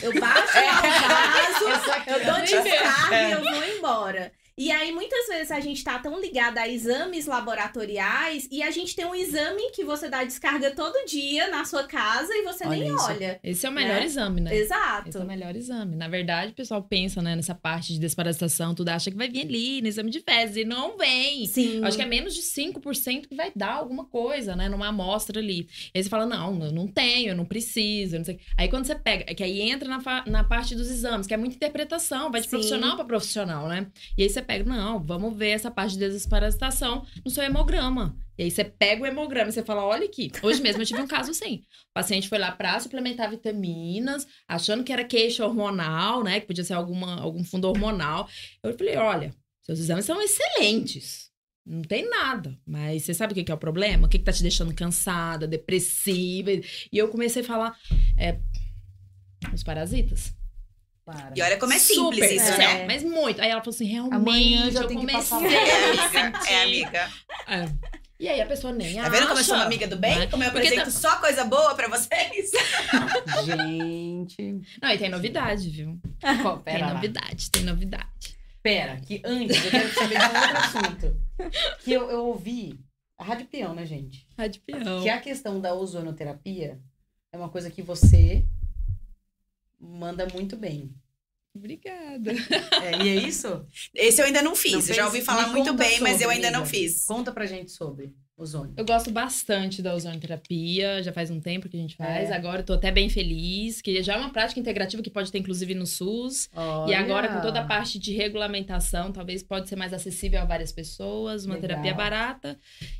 Eu baixo É. o vaso, aqui, eu dou descarga É. e eu vou embora. E aí, muitas vezes, a gente tá tão ligada a exames laboratoriais e a gente tem um exame que você dá descarga todo dia na sua casa e você Olha nem isso. olha. Esse é o melhor Né? exame, né? Esse Exato. é o melhor exame. Na verdade, o pessoal pensa, né, nessa parte de desparasitação, tudo acha que vai vir ali no exame de fezes, e não vem. Sim. Eu Acho que é menos de 5% que vai dar alguma coisa, né? Numa amostra ali. E aí você fala, não, eu não tenho, eu não preciso, eu não sei. Aí quando você pega, é que aí entra na, na parte dos exames, que é muita interpretação, vai de Sim. profissional para profissional, né? E aí você pega, não, vamos ver essa parte de desparasitação no seu hemograma. E aí você pega o hemograma e você fala, olha aqui. Hoje mesmo eu tive um caso assim. O paciente foi lá pra suplementar vitaminas, achando que era queixa hormonal, né? Que podia ser alguma, algum fundo hormonal. Eu falei, olha, seus exames são excelentes. Não tem nada. Mas você sabe o que que é o problema? O que, que tá te deixando cansada, depressiva? E eu comecei a falar. É, os parasitas. Para. E olha como é simples Super, isso, é. né? Mas muito. Aí ela falou assim: realmente, Amanhã já eu tem que comecei passar lá. É, a sentir. É, amiga. É. E aí a pessoa nem Tá vendo como eu sou uma acha, amiga do bem? né? Como eu Porque apresento tá- só coisa boa pra vocês? Gente. Não, e tem novidade, viu? Pô, Tem pera lá. novidade, tem novidade. Pera, que antes eu quero saber de um outro assunto. Que eu, eu ouvi a Rádio Peão, né, gente? Rádio Peão. Que a questão da ozonoterapia é uma coisa que você manda muito bem. Obrigada. É, e é isso? Esse eu ainda não fiz. Não fez? já ouvi falar muito bem, mas eu sobre, ainda não amiga. fiz. Conta pra gente sobre ozônio. Eu gosto bastante da ozonoterapia, já faz um tempo que a gente faz. É. Agora eu tô até bem feliz, que já é uma prática integrativa que pode ter inclusive no SUS. E Olha. agora, com toda a parte de regulamentação, talvez pode ser mais acessível a várias pessoas, uma Legal. terapia barata.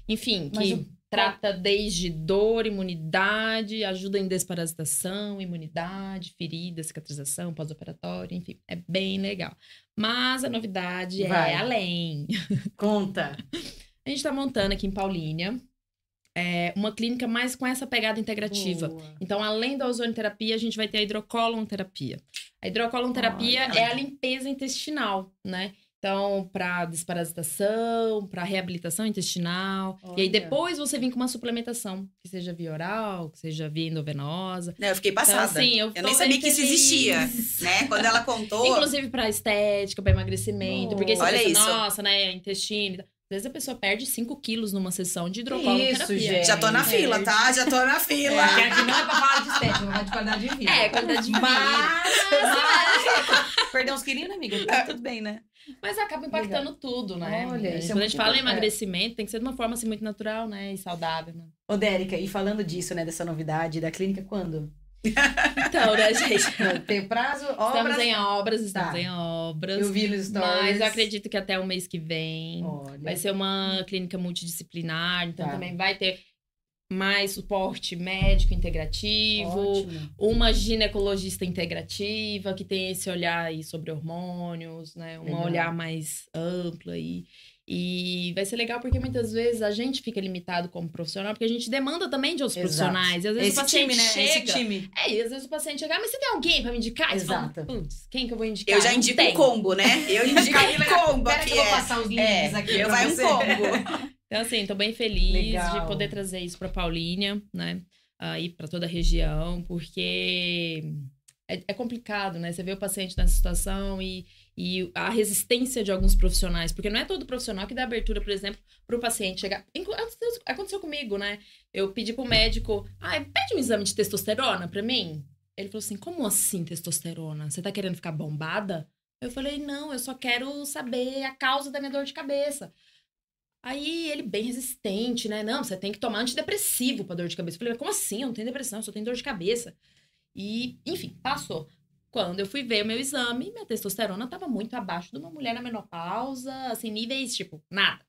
Enfim, Mas que o- trata desde dor, imunidade, ajuda em desparasitação, imunidade, ferida, cicatrização, pós-operatório, enfim, é bem legal. Mas a novidade Vai. é além. Conta. A gente tá montando aqui em Paulínia é, uma clínica mais com essa pegada integrativa. Boa. Então, além da ozonoterapia, a gente vai ter a hidrocolonterapia. A hidrocolonterapia Olha. é a limpeza intestinal, né? Então, para desparasitação, para reabilitação intestinal. E aí, Olha. depois você vem com uma suplementação, que seja via oral, que seja via endovenosa. Não, eu fiquei Então, passada. assim, eu, eu nem sabia que isso existia, né? Quando ela contou. Inclusive para estética, para emagrecimento. Porque aí você Olha pensa, isso. nossa, né, intestino. Às vezes a pessoa perde 5 quilos numa sessão de Isso, hidrocolonterapia. gente. já tô na É. fila, tá? Já tô na É, fila. que aqui não é pra falar de estética, vamos falar de qualidade de vida. É, qualidade de vida. Mas... Perdeu uns quilinhos, né, amiga? Tá tudo bem, né? Mas acaba impactando tudo, né? Olha, É, isso é Quando a gente fala em emagrecimento, tem que ser de uma forma assim, muito natural, né? E saudável. Né? Ô, Dérica, e falando disso, né, dessa novidade da clínica, quando? Então, né, gente? Tem prazo? Estamos Obras? em obras, estamos Tá. em obras. Eu vi nos stories. Mas eu acredito que até o mês que vem Olha. vai ser uma clínica multidisciplinar, então Tá. também vai ter mais suporte médico integrativo, Ótimo. uma ginecologista integrativa que tem esse olhar aí sobre hormônios, né? Um Legal. olhar mais amplo aí. E vai ser legal porque muitas vezes a gente fica limitado como profissional, porque a gente demanda também de outros Exato. profissionais. E às vezes Esse o paciente time, né? chega. Esse time. É, e às vezes o paciente chega, ah, mas você tem alguém pra me indicar? Fala, Exato. Putz, quem que eu vou indicar? Eu já indico um combo, né? Eu indico um combo Pera que eu vou É. passar os links É, aqui eu vai um combo. Então, assim, tô bem feliz Legal. de poder trazer isso pra Paulínia, né? Aí pra toda a região, porque é, é complicado, né? Você vê o paciente nessa situação e, e a resistência de alguns profissionais, porque não é todo profissional que dá abertura, por exemplo, para o paciente chegar. Aconteceu, comigo, né? Eu pedi pro médico, ah, pede um exame de testosterona para mim. Ele falou assim: como assim testosterona? Você tá querendo ficar bombada? Eu falei: não, eu só quero saber a causa da minha dor de cabeça. Aí ele bem resistente, né? Não, você tem que tomar antidepressivo pra dor de cabeça. Eu falei, mas como assim? Eu não tenho depressão, eu só tenho dor de cabeça. E, enfim, passou. Quando eu fui ver o meu exame, minha testosterona tava muito abaixo de uma mulher na menopausa, assim, níveis, tipo, nada.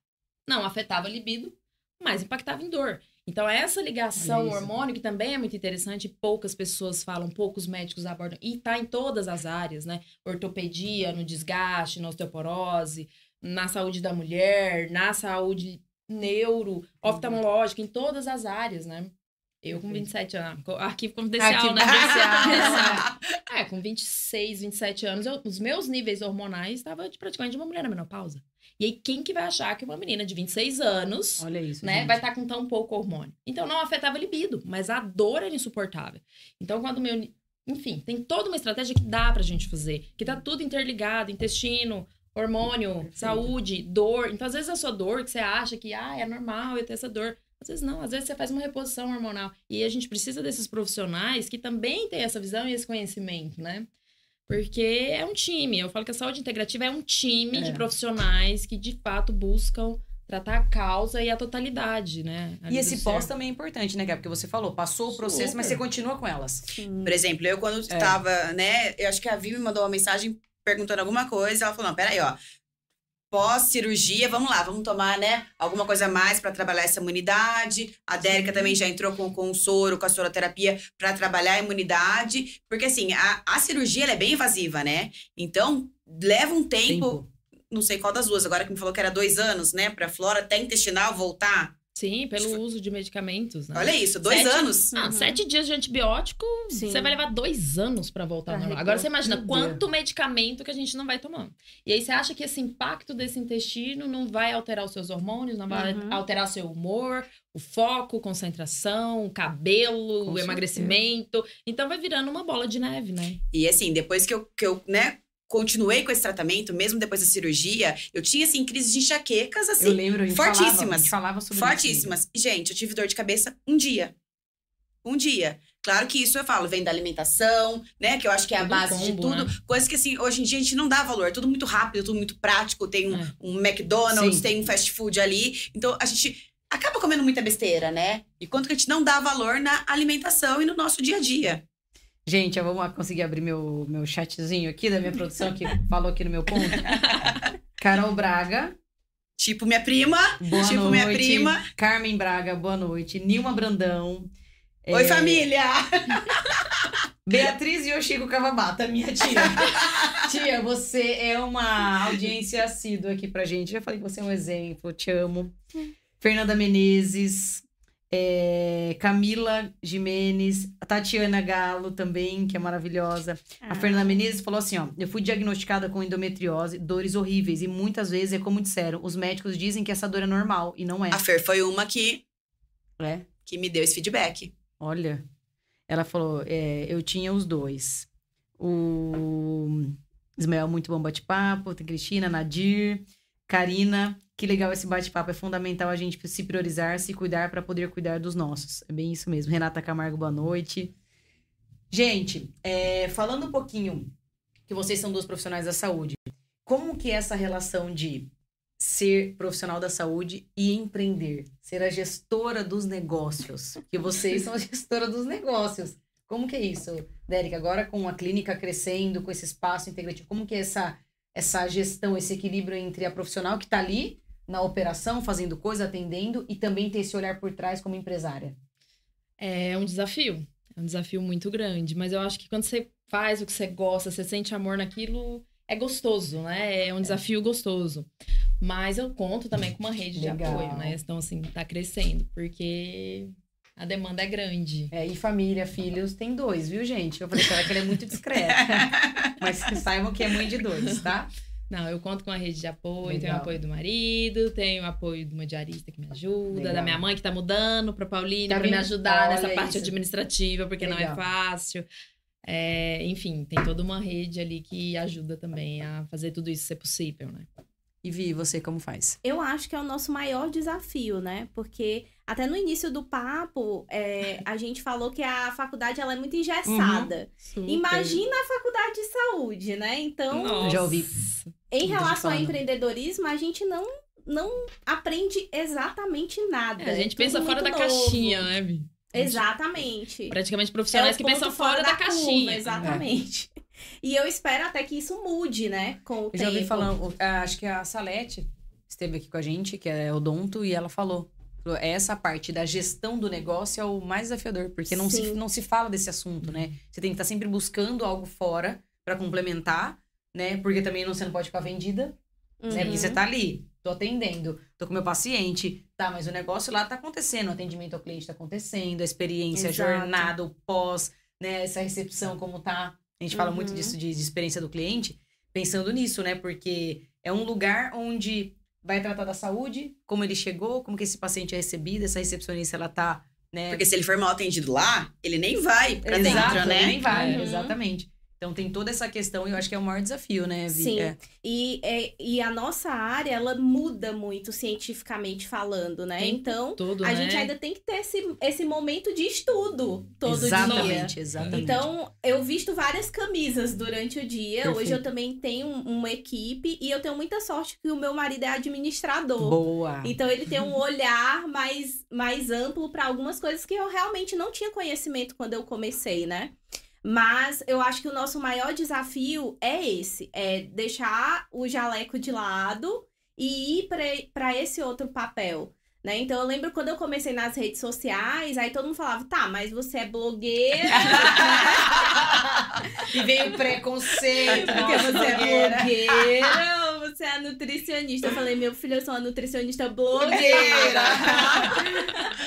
Não afetava a libido, mas impactava em dor. Então, essa ligação hormônio, que também é muito interessante, poucas pessoas falam, poucos médicos abordam, e tá em todas as áreas, né? Ortopedia, no desgaste, na osteoporose, na saúde da mulher, na saúde neuro, oftalmológica, em todas as áreas, né? Eu com 27 anos, arquivo confidencial, Arquivo né? é, com 26, 27 anos, eu- os meus níveis hormonais estavam praticamente de uma mulher na menopausa. E aí, quem que vai achar que uma menina de 26 anos Olha isso, né, gente. vai estar com tão pouco hormônio. Então não afetava a libido, mas a dor era insuportável. Então quando o meu, enfim, tem toda uma estratégia que dá pra gente fazer, que tá tudo interligado, intestino, hormônio, Perfeito. saúde, dor. Então às vezes a sua dor que você acha que ah, é normal eu ter essa dor, às vezes não, às vezes você faz uma reposição hormonal. E a gente precisa desses profissionais que também têm essa visão e esse conhecimento, né? Porque é um time. Eu falo que a saúde integrativa é um time É. de profissionais que de fato buscam tratar a causa e a totalidade, né? ali E esse pós também é importante, né, Gabi? Porque você falou, passou o processo, mas você Super. continua com elas. Sim. Por exemplo, eu quando É. tava, né, eu acho que a Vi me mandou uma mensagem perguntando alguma coisa, ela falou, não, peraí, ó, pós-cirurgia, vamos lá, vamos tomar, né, alguma coisa a mais pra trabalhar essa imunidade. A Dérica também já entrou com, com o soro, com a soroterapia pra trabalhar a imunidade, porque assim, a, a cirurgia, ela é bem invasiva, né? Então, leva um tempo, não sei qual das duas, agora que me falou que era dois anos, né, pra flora até intestinal voltar. Sim, pelo uso de medicamentos, né? Olha isso, dois Sete- anos. Ah, Uhum. sete dias de antibiótico, Sim. você vai levar dois anos pra voltar ao normal. Agora você imagina quanto medicamento que a gente não vai tomando. E aí você acha que esse impacto desse intestino não vai alterar os seus hormônios, não vai Uhum. alterar o seu humor, o foco, concentração, o cabelo, Com o emagrecimento. Então vai virando uma bola de neve, né? E assim, depois que eu, que eu né, continuei com esse tratamento, mesmo depois da cirurgia, eu tinha, assim, crises de enxaquecas, Eu assim, lembro, falava, a fortíssimas. gente falava sobre isso. fortíssimas. E, gente, eu tive dor de cabeça um dia. Um dia. Claro que isso eu falo, vem da alimentação, né? Que eu acho que é a base de combo, tudo. né? Coisas que, assim, hoje em dia a gente não dá valor. Tudo muito rápido, tudo muito prático. Tem um, É. um McDonald's, Sim. tem um fast food ali. Então, a gente acaba comendo muita besteira, né? E quanto que a gente não dá valor na alimentação e no nosso dia a dia. Gente, eu vou conseguir abrir meu, meu chatzinho aqui da minha produção que falou aqui no meu ponto. Carol Braga, Tipo, minha prima. boa tipo, noite. minha prima. Carmen Braga, boa noite. Nilma Brandão. Oi, É, família! Beatriz Yoshiko Kawabata, minha tia. tia, você é uma audiência assídua aqui pra gente. Já falei que você é um exemplo, te amo. Fernanda Menezes, é, Camila Jimenez, a Tatiana Galo também, que é maravilhosa. A Ah. Fernanda Menezes falou assim: ó, eu fui diagnosticada com endometriose, dores horríveis, e muitas vezes é como disseram, os médicos dizem que essa dor é normal, e não é. A Fer foi uma que, É. que me deu esse feedback. Olha, ela falou, é, eu tinha os dois. O Ismael, muito bom bate-papo. Tem Cristina, Nadir, Karina. Que legal esse bate-papo. É fundamental a gente se priorizar, se cuidar para poder cuidar dos nossos. É bem isso mesmo. Renata Camargo, boa noite. Gente, é, falando um pouquinho que vocês são duas profissionais da saúde, como que é essa relação de ser profissional da saúde e empreender, ser a gestora dos negócios, que vocês são a gestora dos negócios. Como que é isso, Dérica? Agora com a clínica crescendo, com esse espaço integrativo, como que é essa essa gestão, esse equilíbrio entre a profissional que está ali na operação, fazendo coisa, atendendo e também ter esse olhar por trás como empresária? É um desafio. É um desafio muito grande. Mas eu acho que quando você faz o que você gosta, você sente amor naquilo, é gostoso, né? É um desafio gostoso. Mas eu conto também com uma rede de Legal. apoio, né? Então, assim, tá crescendo, porque a demanda é grande. É, e família, filhos, tem dois, viu, gente? Eu falei ela que ela é muito discreta. Mas saibam que é mãe de dois, tá? Não, eu conto com a rede de apoio, tenho Legal. o apoio do marido, tenho o apoio de uma diarista que me ajuda, Legal. da minha mãe que tá mudando pra Paulina Tá pra me ajudar nessa Olha parte isso. administrativa, porque não Legal. é fácil. É, enfim, tem toda uma rede ali que ajuda também a fazer tudo isso ser possível, né? E Vi, você como faz? Eu acho que é o nosso maior desafio, né? Porque até no início do papo, é, a gente falou que a faculdade ela é muito engessada. Super. Imagina a faculdade de saúde, né? Então, Nossa. Já ouvi. em relação ao empreendedorismo, a gente não, não aprende exatamente nada. É, a gente É pensa fora da novo. caixinha, né, Vi? Exatamente. Praticamente É profissionais o que pensam fora, da, curva, caixinha. exatamente. E eu espero até que isso mude, né? Com o Eu tempo. já ouvi falando, ah, acho que a Salete esteve aqui com a gente, que é odonto, e ela falou. Essa parte da gestão do negócio é o mais desafiador, porque não, se, não se fala desse assunto, né? Você tem que estar sempre buscando algo fora pra complementar, né? Porque também não, você não pode ficar vendida, né? Porque você Uhum. tá ali, tô atendendo, tô com meu paciente, tá, mas o negócio lá tá acontecendo, o atendimento ao cliente tá acontecendo, a experiência, Exato. a jornada, o pós, né? Essa recepção, como tá. A gente fala muito Uhum. disso de, de experiência do cliente, pensando nisso, né? Porque é um lugar onde vai tratar da saúde, como ele chegou, como que esse paciente é recebido, essa recepcionista, ela tá, né? Porque se ele for mal atendido lá, ele nem vai pra Exato, dentro, né? ele nem vai, Uhum. exatamente. Então tem toda essa questão e eu acho que é o maior desafio, né, Vi? Sim. É. E, é, e a nossa área, ela muda muito cientificamente falando, né? Então, Tudo, a né? gente ainda tem que ter esse, esse momento de estudo todo dia. exatamente, exatamente. Então, eu visto várias camisas durante o dia. Perfeito. Hoje eu também tenho um- uma equipe e eu tenho muita sorte que o meu marido é administrador. Boa. Então ele tem um olhar mais, mais amplo para algumas coisas que eu realmente não tinha conhecimento quando eu comecei, né? Mas eu acho que o nosso maior desafio é esse, é deixar o jaleco de lado e ir para esse outro papel. Né? Então eu lembro quando eu comecei nas redes sociais, aí todo mundo falava, tá, mas você é blogueira, e veio o preconceito, porque você é blogueira. Você é nutricionista. Eu falei, meu filho, eu sou uma nutricionista blogueira.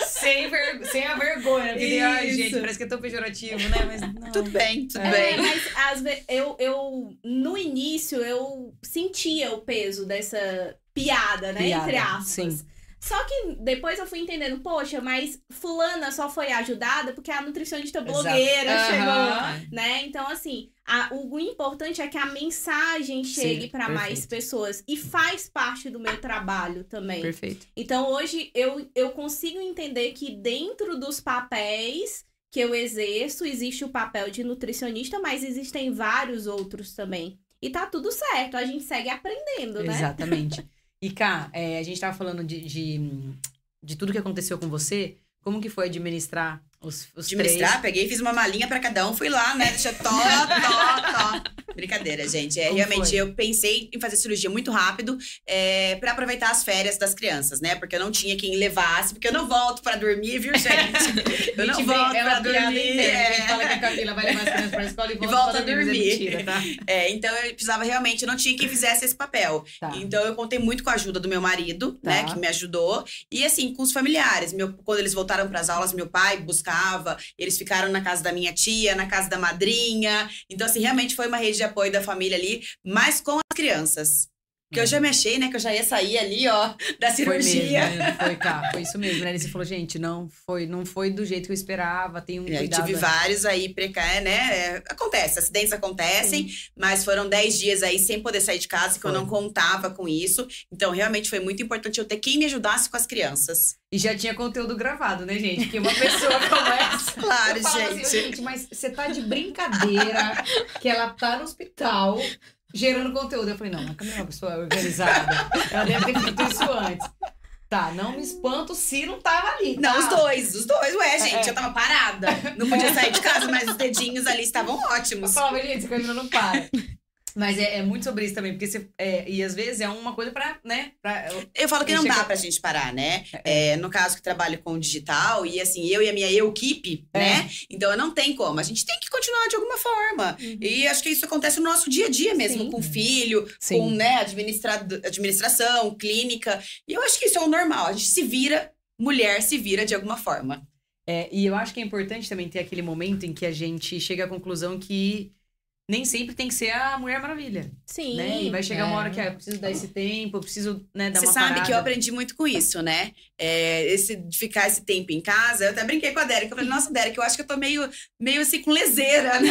sem, ver... sem a vergonha. Porque, ai, Isso. gente, parece que é tão pejorativo, né? Mas não. Tudo bem, tudo É, bem. mas às vezes eu, eu no início eu sentia o peso dessa piada, né? Piada, Entre aspas. sim. Só que depois eu fui entendendo, poxa, mas fulana só foi ajudada porque a nutricionista blogueira Exato. chegou, né? Então, assim, a- o, o importante é que a mensagem chegue para mais pessoas. E faz parte do meu trabalho também. Perfeito. Então hoje eu, eu consigo entender que dentro dos papéis que eu exerço, existe o papel de nutricionista, mas existem vários outros também. E tá tudo certo, a gente segue aprendendo, né? Exatamente. E, Cá, é, a gente tava falando de, de, de tudo que aconteceu com você. Como que foi administrar os, os Administrar, peguei, fiz uma malinha pra cada um, fui lá, né? Deixa tó, tó, tó. Brincadeira, gente. É, Como realmente, foi? eu pensei em fazer cirurgia muito rápido é, para aproveitar as férias das crianças, né? Porque eu não tinha quem levasse, porque eu não volto pra dormir, viu, gente? Eu não volto é piada dormir. interna. A gente é. fala que a Camila vai levar as crianças pra escola e volta, volta pra a mas é dormir. mentira, tá? É, então eu precisava realmente, eu não tinha quem fizesse esse papel. Tá. Então eu contei muito com a ajuda do meu marido, Tá. né, que me ajudou, e assim, com os familiares. Meu, quando eles voltaram para as aulas, meu pai buscava, eles ficaram na casa da minha tia, na casa da madrinha. Então assim, realmente foi uma rede de apoio da família ali, mas com as crianças. Porque eu já me achei, né, que eu já ia sair ali, ó, da Foi mesmo, cirurgia. né? Foi, cá, foi isso mesmo, né? Ele falou, gente, não foi, não foi do jeito que eu esperava, tem um É, Eu cuidado. tive vários aí precários, né? É, acontece, acidentes acontecem, mas foram 10 dias aí sem poder sair de casa, que eu não contava com isso. Então, realmente foi muito importante eu ter quem me ajudasse com as crianças. E já tinha conteúdo gravado, né, gente? Que uma pessoa começa. Claro, Eu falava gente. Assim, gente, mas você tá de brincadeira que ela tá no hospital gerando conteúdo. Eu falei, não, a Camila é uma pessoa organizada. Ela deve ter feito isso antes. Tá, não me espanto se não tava ali. Não, tá? os dois, os dois. Ué, gente, É. eu tava parada. Não podia sair de casa, mas os dedinhos ali estavam Eu ótimos. falava, gente, essa Camila não para. Mas é, é muito sobre isso também, porque você. é, e às vezes é uma coisa pra, né? Pra, Eu falo que não chega- dá pra gente parar, né? É, no caso que trabalho com digital, e assim, eu e a minha equipe, É. né? Então não tem como. A gente tem que continuar de alguma forma. Uhum. E acho que isso acontece no nosso dia a dia mesmo, Sim. com filho, Sim. com né, administrado- administração, clínica. E eu acho que isso é o normal. A gente se vira, mulher se vira de alguma forma. É, e eu acho que é importante também ter aquele momento em que a gente chega à conclusão que nem sempre tem que ser a Mulher Maravilha. Sim. né? E vai chegar uma é. hora que ah, eu preciso dar esse tempo, eu preciso né, dar Você uma sabe parada. que eu aprendi muito com isso, né? É, esse, de ficar esse tempo em casa. Eu até brinquei com a Derek. Eu falei, nossa, Derek, eu acho que eu tô meio, meio assim com leseira, né?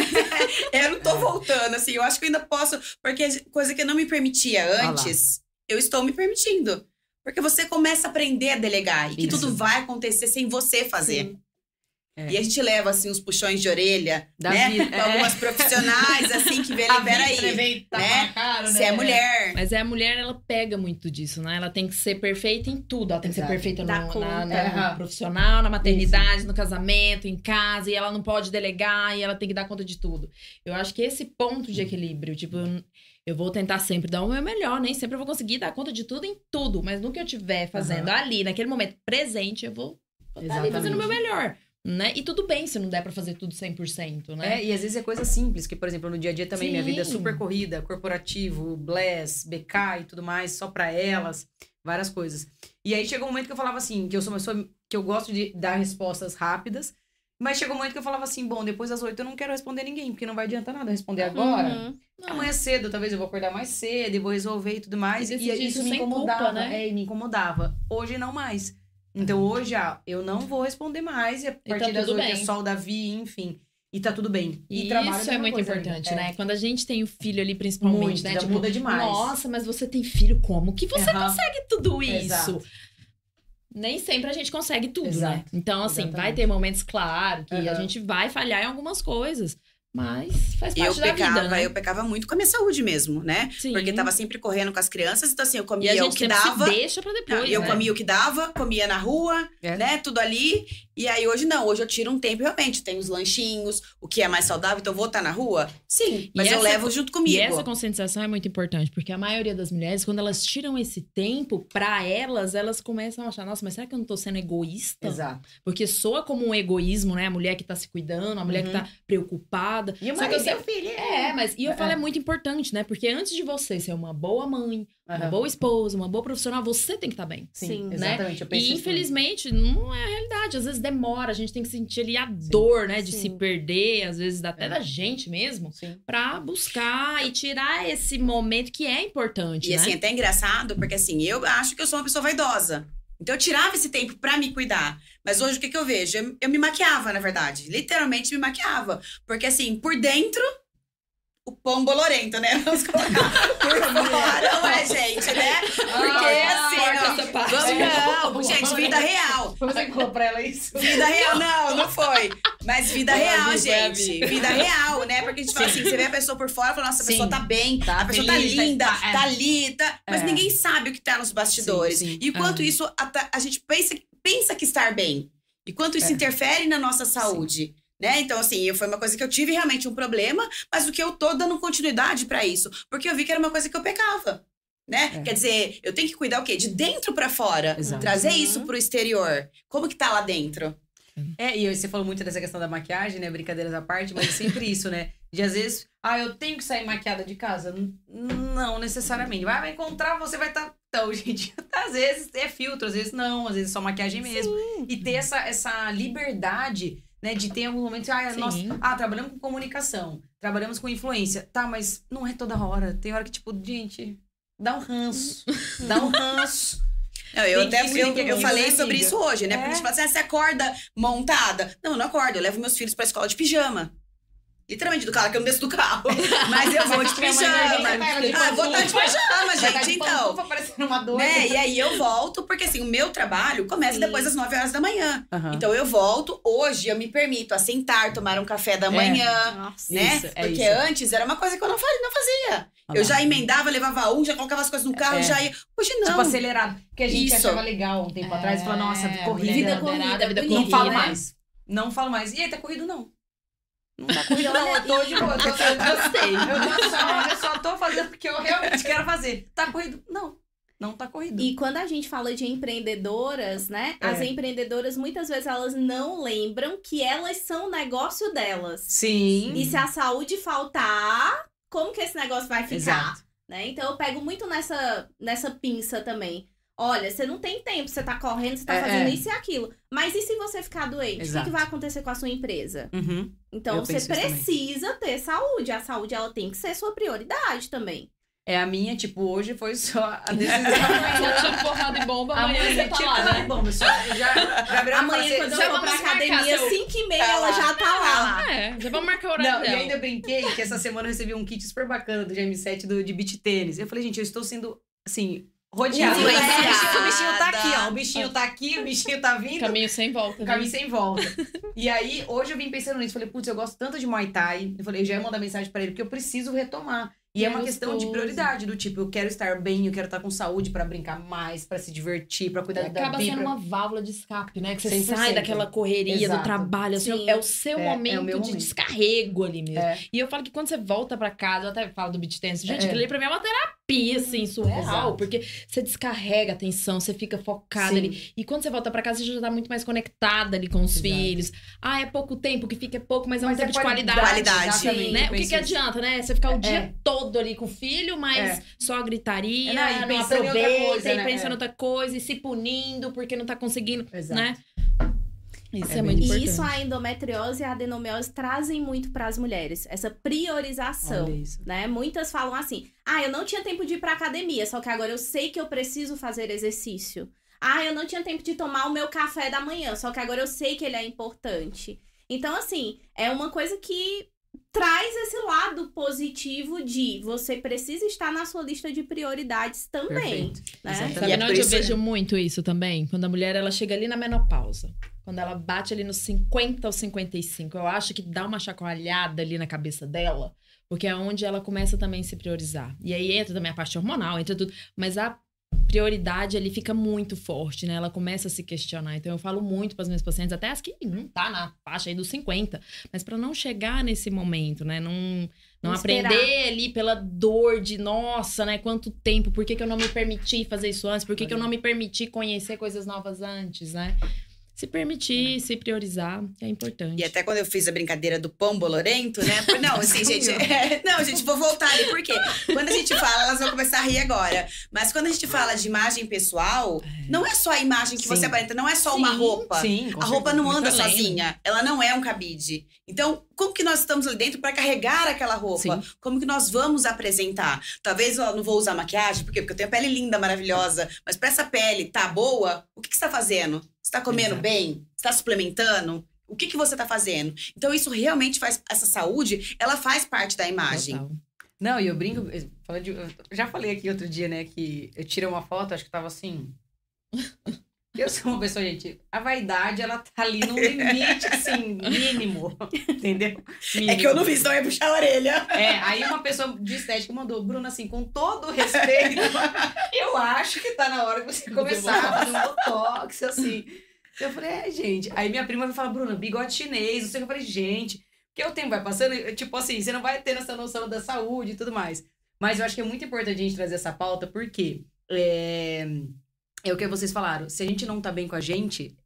eu não tô voltando, assim. Eu acho que eu ainda posso. Porque coisa que eu não me permitia antes, eu estou me permitindo. Porque você começa a aprender a delegar. E que Isso. tudo vai acontecer sem você fazer. Sim. É. E a gente leva, assim, uns puxões de orelha, Da né? vida, Com é. algumas profissionais, assim, que vê, libera aí. né? Você é mulher. Mas é a mulher, ela pega muito disso, né? Ela tem que ser perfeita em tudo. Ela tem que Exato. ser perfeita no, conta. na, no Aham. profissional, na maternidade, no casamento, em casa. E ela não pode delegar e ela tem que dar conta de tudo. Eu acho que esse ponto de equilíbrio, tipo... eu- vou tentar sempre dar o meu melhor, nem sempre eu vou conseguir dar conta de tudo em tudo. Mas no que eu estiver fazendo ali, naquele momento presente, eu vou estar ali fazendo o meu melhor. Né? E tudo bem se não der pra fazer tudo 100%, né? É, e às vezes é coisa simples, que, por exemplo, no dia a dia também, minha vida é Sim. super corrida, corporativo, bless, BK e tudo mais, só pra elas, várias coisas. E aí chegou um momento que eu falava assim, que eu sou uma pessoa que eu gosto de dar respostas rápidas, mas chegou um momento que eu falava assim, bom, depois das oito eu não quero responder ninguém, porque não vai adiantar nada responder agora. Uhum. Amanhã cedo, talvez eu vou acordar mais cedo e vou resolver e tudo mais. E E, isso me incomodava, culpa, né? É, e me incomodava. Hoje não mais. Então hoje, ah, eu não vou responder mais. E a partir tá das tudo oito é bem. só o Davi, enfim. E tá tudo bem. E, E isso a é mesma muito coisa importante, ainda. né? Quando a gente tem o filho ali, principalmente, Muito, né? Tipo, muda demais. Nossa, mas você tem filho como? Que você Aham. consegue tudo isso? Exato. Nem sempre a gente consegue tudo, Exato. né? Então, assim, vai Exatamente. ter momentos, claro, que a Aham. gente vai falhar em algumas coisas. Mas faz parte Eu da pecava, vida, né? eu pecava muito com a minha saúde mesmo, né? Sim. Porque tava sempre correndo com as crianças, então assim, eu E a comia o que dava. se deixa pra depois, Não, eu né? comia o que dava, comia na rua, É. né? Tudo ali. E aí hoje não, hoje eu tiro um tempo realmente. Tem os lanchinhos, o que é mais saudável, então eu vou estar na rua? Sim, mas eu essa- levo junto comigo. E essa conscientização é muito importante, porque a maioria das mulheres, quando elas tiram esse tempo, pra elas, elas começam a achar, nossa, mas será que eu não tô sendo egoísta? Exato. Porque soa como um egoísmo, né? A mulher que tá se cuidando, a mulher que Uhum. tá preocupada. E o Só que eu meu filho. É, mas e eu É. falo é muito importante, né? Porque antes de você ser uma boa mãe, uma Aham. boa esposa, uma boa profissional, você tem que estar bem. Sim, Sim, né? exatamente. E infelizmente não é a realidade. Às vezes demora, a gente tem que sentir ali a dor, né? De Sim. se perder, às vezes até É. da gente mesmo. Sim. pra buscar e tirar esse momento que é importante, E né? assim, até engraçado, porque assim, eu acho que eu sou uma pessoa vaidosa. Então eu tirava esse tempo pra me cuidar. Mas hoje o que, que eu vejo? Eu, eu me maquiava, na verdade. Literalmente me maquiava. Porque assim, por dentro, o pão bolorento, né? Vamos colocar por fora, não é, gente, né? Porque Ah, assim, ó, vamos, não, gente, vida real. Você que falou pra ela isso? Vida real, não, não foi. Mas vida real, a gente. Vi. Vida real, né? Porque a gente fala assim, você vê a pessoa por fora e fala, nossa, a pessoa tá bem, Tá a pessoa tá tá- linda, tá- é. tá... Mas É. ninguém sabe o que tá nos bastidores. E quanto É. isso, a, gente pensa, pensa que estar bem. E quanto isso É. interfere na nossa saúde. Né? Então, assim, eu- foi uma coisa que eu tive realmente um problema, mas o que eu tô dando continuidade pra isso. Porque eu vi que era uma coisa que eu pecava. Né? É. Quer dizer, eu tenho que cuidar o quê? De dentro pra fora. Exato. Trazer Uhum. isso pro exterior. Como que tá lá dentro? É, e você falou muito dessa questão da maquiagem, né? Brincadeiras à parte, mas é sempre isso, né? De às vezes, ah, eu tenho que sair maquiada de casa. Não necessariamente. Vai, vai encontrar, você vai estar. Então, gente, às vezes é filtro, às vezes não, às vezes é só maquiagem mesmo. E ter essa, essa liberdade, né? De ter alguns momentos, ah, Sim. nós, ah, trabalhamos com comunicação, trabalhamos com influência. Tá, mas não é toda hora. Tem hora que, tipo, gente, dá um ranço. dá um ranço. Não, eu que até eu, eu falei né, sobre isso hoje, né? Porque a É. gente fala assim, ah, você acorda montada. Não, eu não acordo. Eu levo meus filhos pra escola de pijama. Literalmente do carro, que eu não desço do carro. Mas eu vou de pijama. tá, de Ah, vou estar de pantufa. pijama, Vai tá gente, de então. parecendo uma doida. Né? E aí eu volto, porque assim, o meu trabalho começa Sim. depois das 9 horas da manhã. Então eu volto, hoje eu me permito assentar, tomar um café da É. manhã. Nossa. Né? Isso, é Porque isso. antes era uma coisa que eu não, fazia, não fazia. Eu já emendava, levava um, já colocava as coisas no carro, É. já ia. Hoje não. Tipo, acelerado. Porque a gente Isso. achava legal um tempo atrás. Falou, nossa, É, corrida. Vida corrida, vida bonita. Não falo corrida. mais. Não falo mais. E aí, tá corrido, não. Não tá corrido, não. Eu tô de boa. Eu, tô, eu só, eu só tô fazendo porque eu realmente quero fazer. Tá corrido? Não. Não tá corrido. E quando a gente fala de empreendedoras, né? É. As empreendedoras muitas vezes elas não lembram que elas são o negócio delas. Sim. E se a saúde faltar, como que esse negócio vai ficar? Exato. Né? Então eu pego muito nessa, nessa pinça também. Olha, você não tem tempo, você tá correndo, você tá É, fazendo é. isso e aquilo. Mas e se você ficar doente? O que Exato. que, vai acontecer com a sua empresa? Uhum. Então Eu você precisa ter saúde. A saúde ela tem que ser sua prioridade também. É a minha, tipo, hoje foi só a decisão. Só porrada e bomba, amanhã Amanhã, você tá lá, né? bom, pessoal. Já, já Amanhã, pra quando eu já pra academia, seu- 5 e meia, Tá ela já tá lá. É, já vamos marcar o horário Não, e dela. ainda brinquei que essa semana eu recebi um kit super bacana do GM7 do, de beach tênis. Eu falei, gente, eu estou sendo, assim, rodeada. O Influenciada. bichinho, o bichinho tá aqui, ó. O bichinho tá aqui, o bichinho tá vindo. Caminho sem volta. Um né? caminho sem volta. E aí, hoje eu vim pensando nisso. Falei, putz, eu gosto tanto de Muay Thai. Eu falei, já ia mandar mensagem pra ele, porque eu preciso retomar. E é uma questão de prioridade, do tipo, eu quero estar bem, eu quero estar com saúde pra brincar mais, pra se divertir, pra cuidar da Acaba vida. sendo uma válvula de escape, né? Que você 100%. sai daquela correria Exato. do trabalho. assim, Sim. é o seu É, é o momento meu de momento. descarrego ali mesmo. É. E eu falo que quando você volta pra casa, eu até falo do beat tennis. Gente, É. aquilo ali pra mim é uma terapia, assim, surreal. Exato. Porque você descarrega a atenção, você fica focada Sim. ali. E quando você volta pra casa, você já tá muito mais conectada ali com os Exato. filhos. Ah, é pouco tempo, que fica é pouco, mas é um Mas tempo é de qualidade. qualidade. Né? O que, que adianta, né? Você ficar o É. dia todo ali com o filho, mas É. só gritaria, É, não, e não, pensando aproveita, coisa, e né? pensando É. em outra coisa, e se punindo porque não tá conseguindo, Exato. né? Isso É é, muito E importante. isso a endometriose e a adenomiose trazem muito para as mulheres, essa priorização. Olha isso. Né? Muitas falam assim: ah, eu não tinha tempo de ir pra academia, só que agora eu sei que eu preciso fazer exercício. Ah, eu não tinha tempo de tomar o meu café da manhã, só que agora eu sei que ele é importante. Então, assim, é uma coisa que traz esse lado positivo de você precisa estar na sua lista de prioridades também. Perfeito. né? Exatamente. Sabe E é onde eu vejo muito isso também? Quando a mulher ela chega ali na menopausa. Quando ela bate ali nos 50 ou 55. Eu acho que dá uma chacoalhada ali na cabeça dela. Porque é onde ela começa também a se priorizar. E aí entra também a parte hormonal, entra tudo. Mas a prioridade ali fica muito forte, né? Ela começa a se questionar. Então eu falo muito para as minhas pacientes, até as que não tá na faixa aí dos 50, mas para não chegar nesse momento, né? Não não aprender ali pela dor de, nossa, né? Quanto tempo? Por que, que eu não me permiti fazer isso antes? Por que, que eu não me permiti conhecer coisas novas antes, né? Se permitir, se priorizar, é importante. E até quando eu fiz a brincadeira do pão bolorento, né? Não, assim, gente. é, não, gente, vou voltar ali. Por quê? Quando a gente fala, elas vão começar a rir agora. Mas quando a gente fala de imagem pessoal, não é só a imagem que Sim. você aparenta, não é só uma Sim, roupa. Sim, A roupa não anda sozinha, ela não é um cabide. Então, como que nós estamos ali dentro para carregar aquela roupa? Sim. Como que nós vamos apresentar? Talvez eu não vou usar maquiagem, por quê? Porque eu tenho a pele linda, maravilhosa, mas para essa pele tá boa, o que, que você está fazendo? Você está comendo Exato. bem? Você está suplementando? O que, que você está fazendo? Então, isso realmente faz. Essa saúde, ela faz parte da imagem. Total. Não, e eu brinco. de- eu já falei aqui outro dia, né? Que eu tirei uma foto, acho que tava assim. Eu sou uma pessoa, gente. A vaidade, ela tá ali no limite, assim, mínimo. Entendeu? É que eu não vi, senão ia puxar a orelha. É, aí uma pessoa de estética mandou, Bruna, assim, com todo o respeito, eu acho que tá na hora de você começar a fazer um botox, assim. Eu falei, é, gente. Aí minha prima vai falar, Bruna, bigode chinês, não sei o que. Eu falei, gente, porque o tempo vai passando, tipo assim, você não vai ter essa noção da saúde e tudo mais. Mas eu acho que é muito importante a gente trazer essa pauta, porque é, é o que vocês falaram. Se a gente não tá bem com a gente,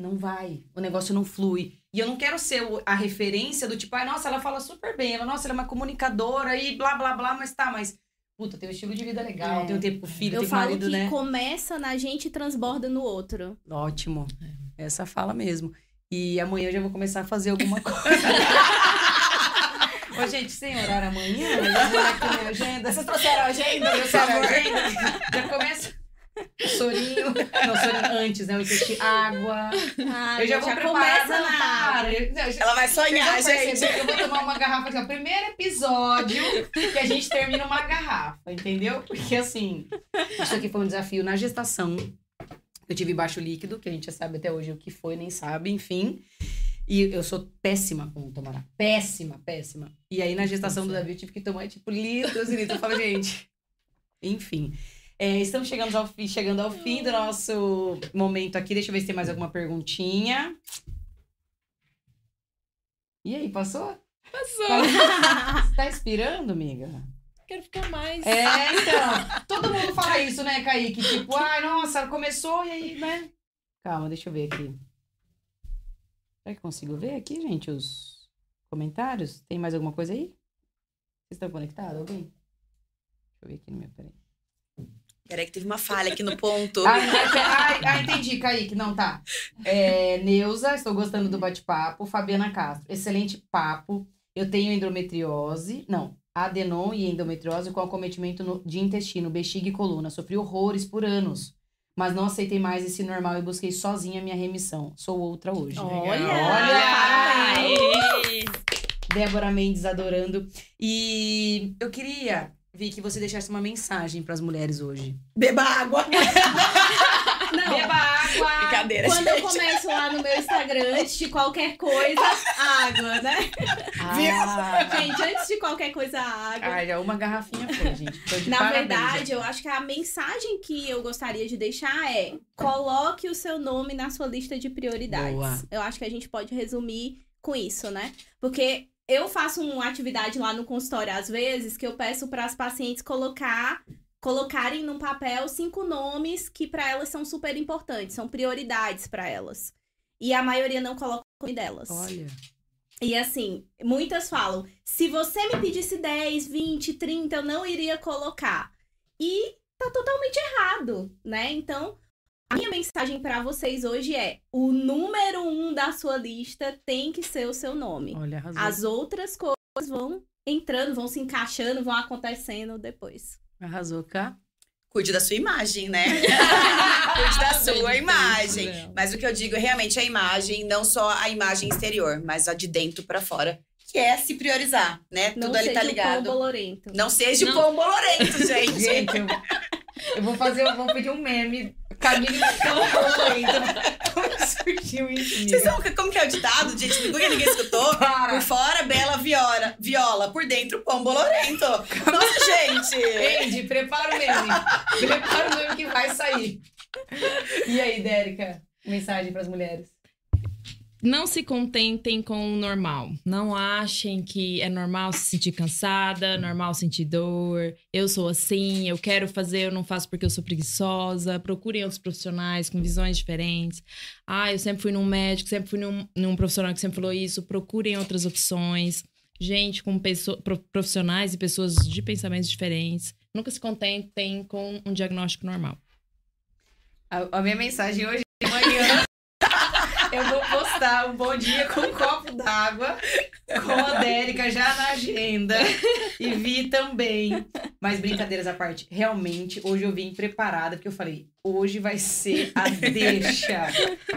não vai. O negócio não flui. E eu não quero ser a referência do tipo, ai, nossa, ela fala super bem, ela, nossa, ela é uma comunicadora e blá, blá, blá, mas tá, mas, puta, tem um estilo de vida legal, É. tem um tempo com o filho, Eu tem com o falo marido, que né? começa na gente e transborda no outro. Ótimo. Essa fala mesmo. E amanhã eu já vou começar a fazer alguma coisa. Ô, gente, sem horário amanhã, eu vou aqui minha agenda. Vocês trouxeram a agenda? Trouxeram a agenda? Já começa. Sorinho. Não, sorinho antes, né? O intestino, água. Ah, eu já vou preparar. começa Não, na. Eu- Ela vai sonhar, gente. eu vou tomar uma garrafa aqui, ó. Primeiro episódio que a gente termina uma garrafa, entendeu? Porque assim, isso aqui foi um desafio na gestação. Eu tive baixo líquido, que a gente já sabe até hoje o que foi, nem sabe, enfim. E eu sou péssima com tomar. Péssima, péssima. E aí na gestação do Davi eu tive que tomar, tipo, litros e litros. Eu falo, gente. Enfim. É, estamos chegando ao, fim, chegando ao fim do nosso momento aqui. Deixa eu ver se tem mais alguma perguntinha. E aí, passou? Passou. Você tá inspirando, amiga? Quero ficar mais. É, então. Todo mundo fala isso, né, Kaique? Tipo, ai, nossa, começou e aí, né? Calma, deixa eu ver aqui. Será que eu consigo ver aqui, gente, os comentários? Tem mais alguma coisa aí? Vocês estão conectados? Alguém? Deixa eu ver aqui no meu. Peraí. Peraí que teve uma falha aqui no ponto. Ah, entendi, Kaique. Não, tá. É, Neuza, estou gostando do bate-papo. Fabiana Castro, excelente papo. Eu tenho endometriose. Não, adenom e endometriose com acometimento no- de intestino, bexiga e coluna. Sofri horrores por anos. Mas não aceitei mais esse normal e busquei sozinha minha remissão. Sou outra hoje. Olha! Olha! Aê! Débora Mendes adorando. E eu queria, Vi, que você deixasse uma mensagem para as mulheres hoje. Beba água. Não, Beba água! Brincadeira, quando eu gente. começo lá no meu Instagram, antes de qualquer coisa, água, né? Ah, Gente, antes de qualquer coisa, água. ah, já uma garrafinha foi, gente. Na parabéns, verdade, eu acho que a mensagem que eu gostaria de deixar é: coloque o seu nome na sua lista de prioridades. Boa. Eu acho que a gente pode resumir com isso, né? Porque eu faço uma atividade lá no consultório às vezes que eu peço para as pacientes colocar colocarem num papel cinco nomes que para elas são super importantes, são prioridades para elas. E a maioria não coloca o nome delas. Olha. E assim, muitas falam: se você me pedisse 10, 20, 30, eu não iria colocar. E tá totalmente errado, né? Então, a minha mensagem pra vocês hoje é: o número um da sua lista tem que ser o seu nome. Olha, arrasou. As outras coisas vão entrando, vão se encaixando, vão acontecendo depois. Arrasou, cá. Cuide da sua imagem, né? Cuide da sua imagem. Mas o que eu digo é realmente a imagem, não só a imagem exterior, mas a de dentro pra fora. Que é se priorizar, né? Não Tudo ali seja tá o ligado. pão bolorento. Não seja o Não. pão bolorento, gente. Gente, eu, eu vou fazer, eu vou pedir um meme. Camille tão então. Como surgiu isso, Vocês sabem como que é o ditado, gente? Nunca ninguém escutou. Para! Por fora, bela viola, viola. Por dentro, pão bolorento. Nossa, gente! Andy, prepara o meme. Prepara o meme que vai sair. E aí, Dérica? Mensagem pras mulheres. Não se contentem com o normal. Não achem que é normal se sentir cansada, normal sentir dor. Eu sou assim, eu quero fazer, eu não faço porque eu sou preguiçosa. Procurem outros profissionais com visões diferentes. Ah, eu sempre fui num médico, sempre fui num, num profissional que sempre falou isso. Procurem outras opções. Gente com pessoa, pro- profissionais e pessoas de pensamentos diferentes. Nunca se contentem com um diagnóstico normal. A, a minha mensagem hoje de manhã. Eu vou postar um bom dia com um copo d'água, com a Dérica já na agenda. E Vi também. Mas brincadeiras à parte, realmente, hoje eu vim preparada, porque eu falei, hoje vai ser a deixa.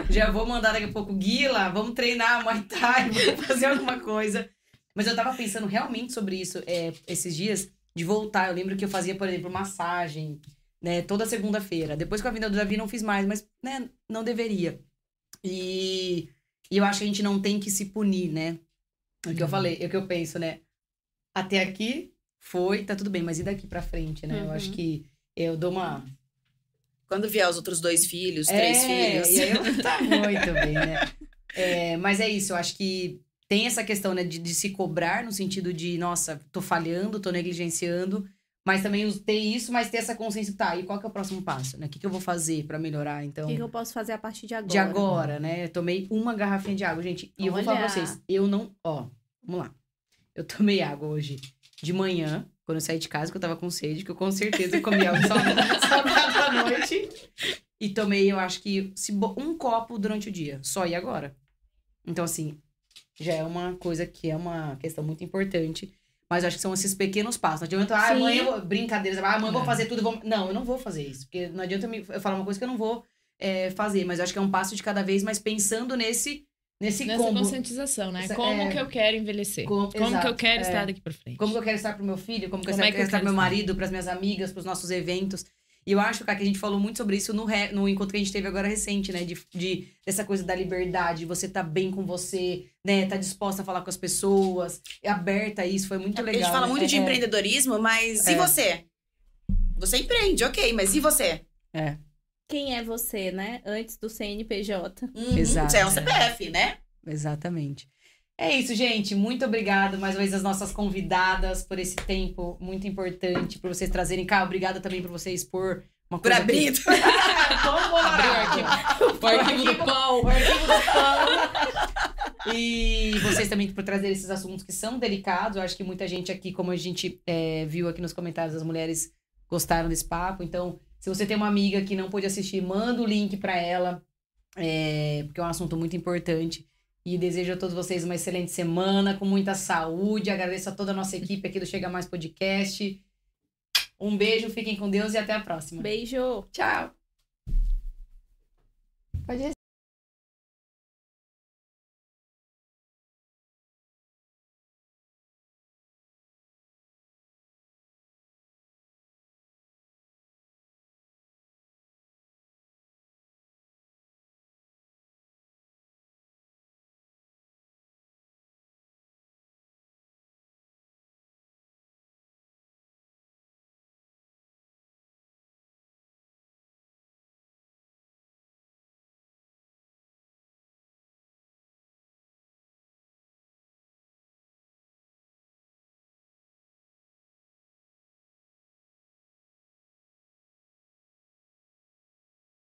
Já vou mandar daqui a pouco, Guila, vamos treinar Muay Thai, vamos fazer alguma coisa. Mas eu tava pensando realmente sobre isso é, esses dias, de voltar. Eu lembro que eu fazia, por exemplo, massagem, né, toda segunda-feira. Depois com a vinda do Davi não fiz mais, mas, né, não deveria. E, e eu acho que a gente não tem que se punir, né? É o que eu Uhum. falei, é o que eu penso, né? Até aqui foi, tá tudo bem, mas e daqui pra frente, né? Eu Uhum. acho que eu dou uma. Quando vier os outros dois filhos, três É, filhos. E eu, tá muito bem, né? É, mas é isso, eu acho que tem essa questão, né, de, de se cobrar no sentido de, nossa, tô falhando, tô negligenciando, mas também ter isso, mas ter essa consciência, tá, e qual que é o próximo passo, né? O que, que eu vou fazer pra melhorar? Então, O que, que eu posso fazer a partir de agora? de agora, né? Eu tomei uma garrafinha de água, gente. E eu vou falar pra Olha. vocês, eu não, ó, vamos lá. Eu tomei água hoje de manhã, quando eu saí de casa, que eu tava com sede, que eu com certeza comi água salgada salgada à noite. E tomei, eu acho que um copo durante o dia, só e agora. Então, assim, já é uma coisa que é uma questão muito importante. Mas eu acho que são esses pequenos passos. Não adianta, ah, Sim. amanhã eu vou. Brincadeiras, ah, amanhã eu vou fazer tudo. eu Vou... Não, eu não vou fazer isso. Porque não adianta eu, me- eu falar uma coisa que eu não vou é, fazer. Mas eu acho que é um passo de cada vez, mas pensando nesse, nesse Nessa combo. conscientização, né? Essa- Como é. que eu quero envelhecer? Com- Como que exato, eu quero é. estar daqui pra frente? Como que eu quero estar pro meu filho, como que eu Como quero, é que eu estar pro quero meu marido, pras minhas amigas, pros nossos eventos. E eu acho, cara, que a gente falou muito sobre isso no, re- no encontro que a gente teve agora recente, né? De, de dessa coisa da liberdade, você tá bem com você, né? Tá disposta a falar com as pessoas, é aberta a isso, foi muito a legal. gente fala né? muito de É, empreendedorismo, mas e É. você? Você empreende, ok, mas e você? É, Quem é você, né? Antes do CNPJ. Uhum, Exato, Você é um é. CPF, né? exatamente. É isso, gente. Muito obrigado mais uma vez às nossas convidadas por esse tempo muito importante, por vocês trazerem cá. Obrigada também por vocês por uma Por coisa que- abrir. Arquivo. O arquivo do pão. O arquivo do pão. E vocês também por trazer esses assuntos que são delicados. Eu acho que muita gente aqui, como a gente é, viu aqui nos comentários, as mulheres gostaram desse papo. Então, Se você tem uma amiga que não pôde assistir, manda o link para ela, é, porque é um assunto muito importante. E desejo a todos vocês uma excelente semana, com muita saúde. Agradeço a toda a nossa equipe aqui do Chega Mais Podcast. Um beijo, fiquem com Deus e até a próxima. Beijo! Tchau! Pode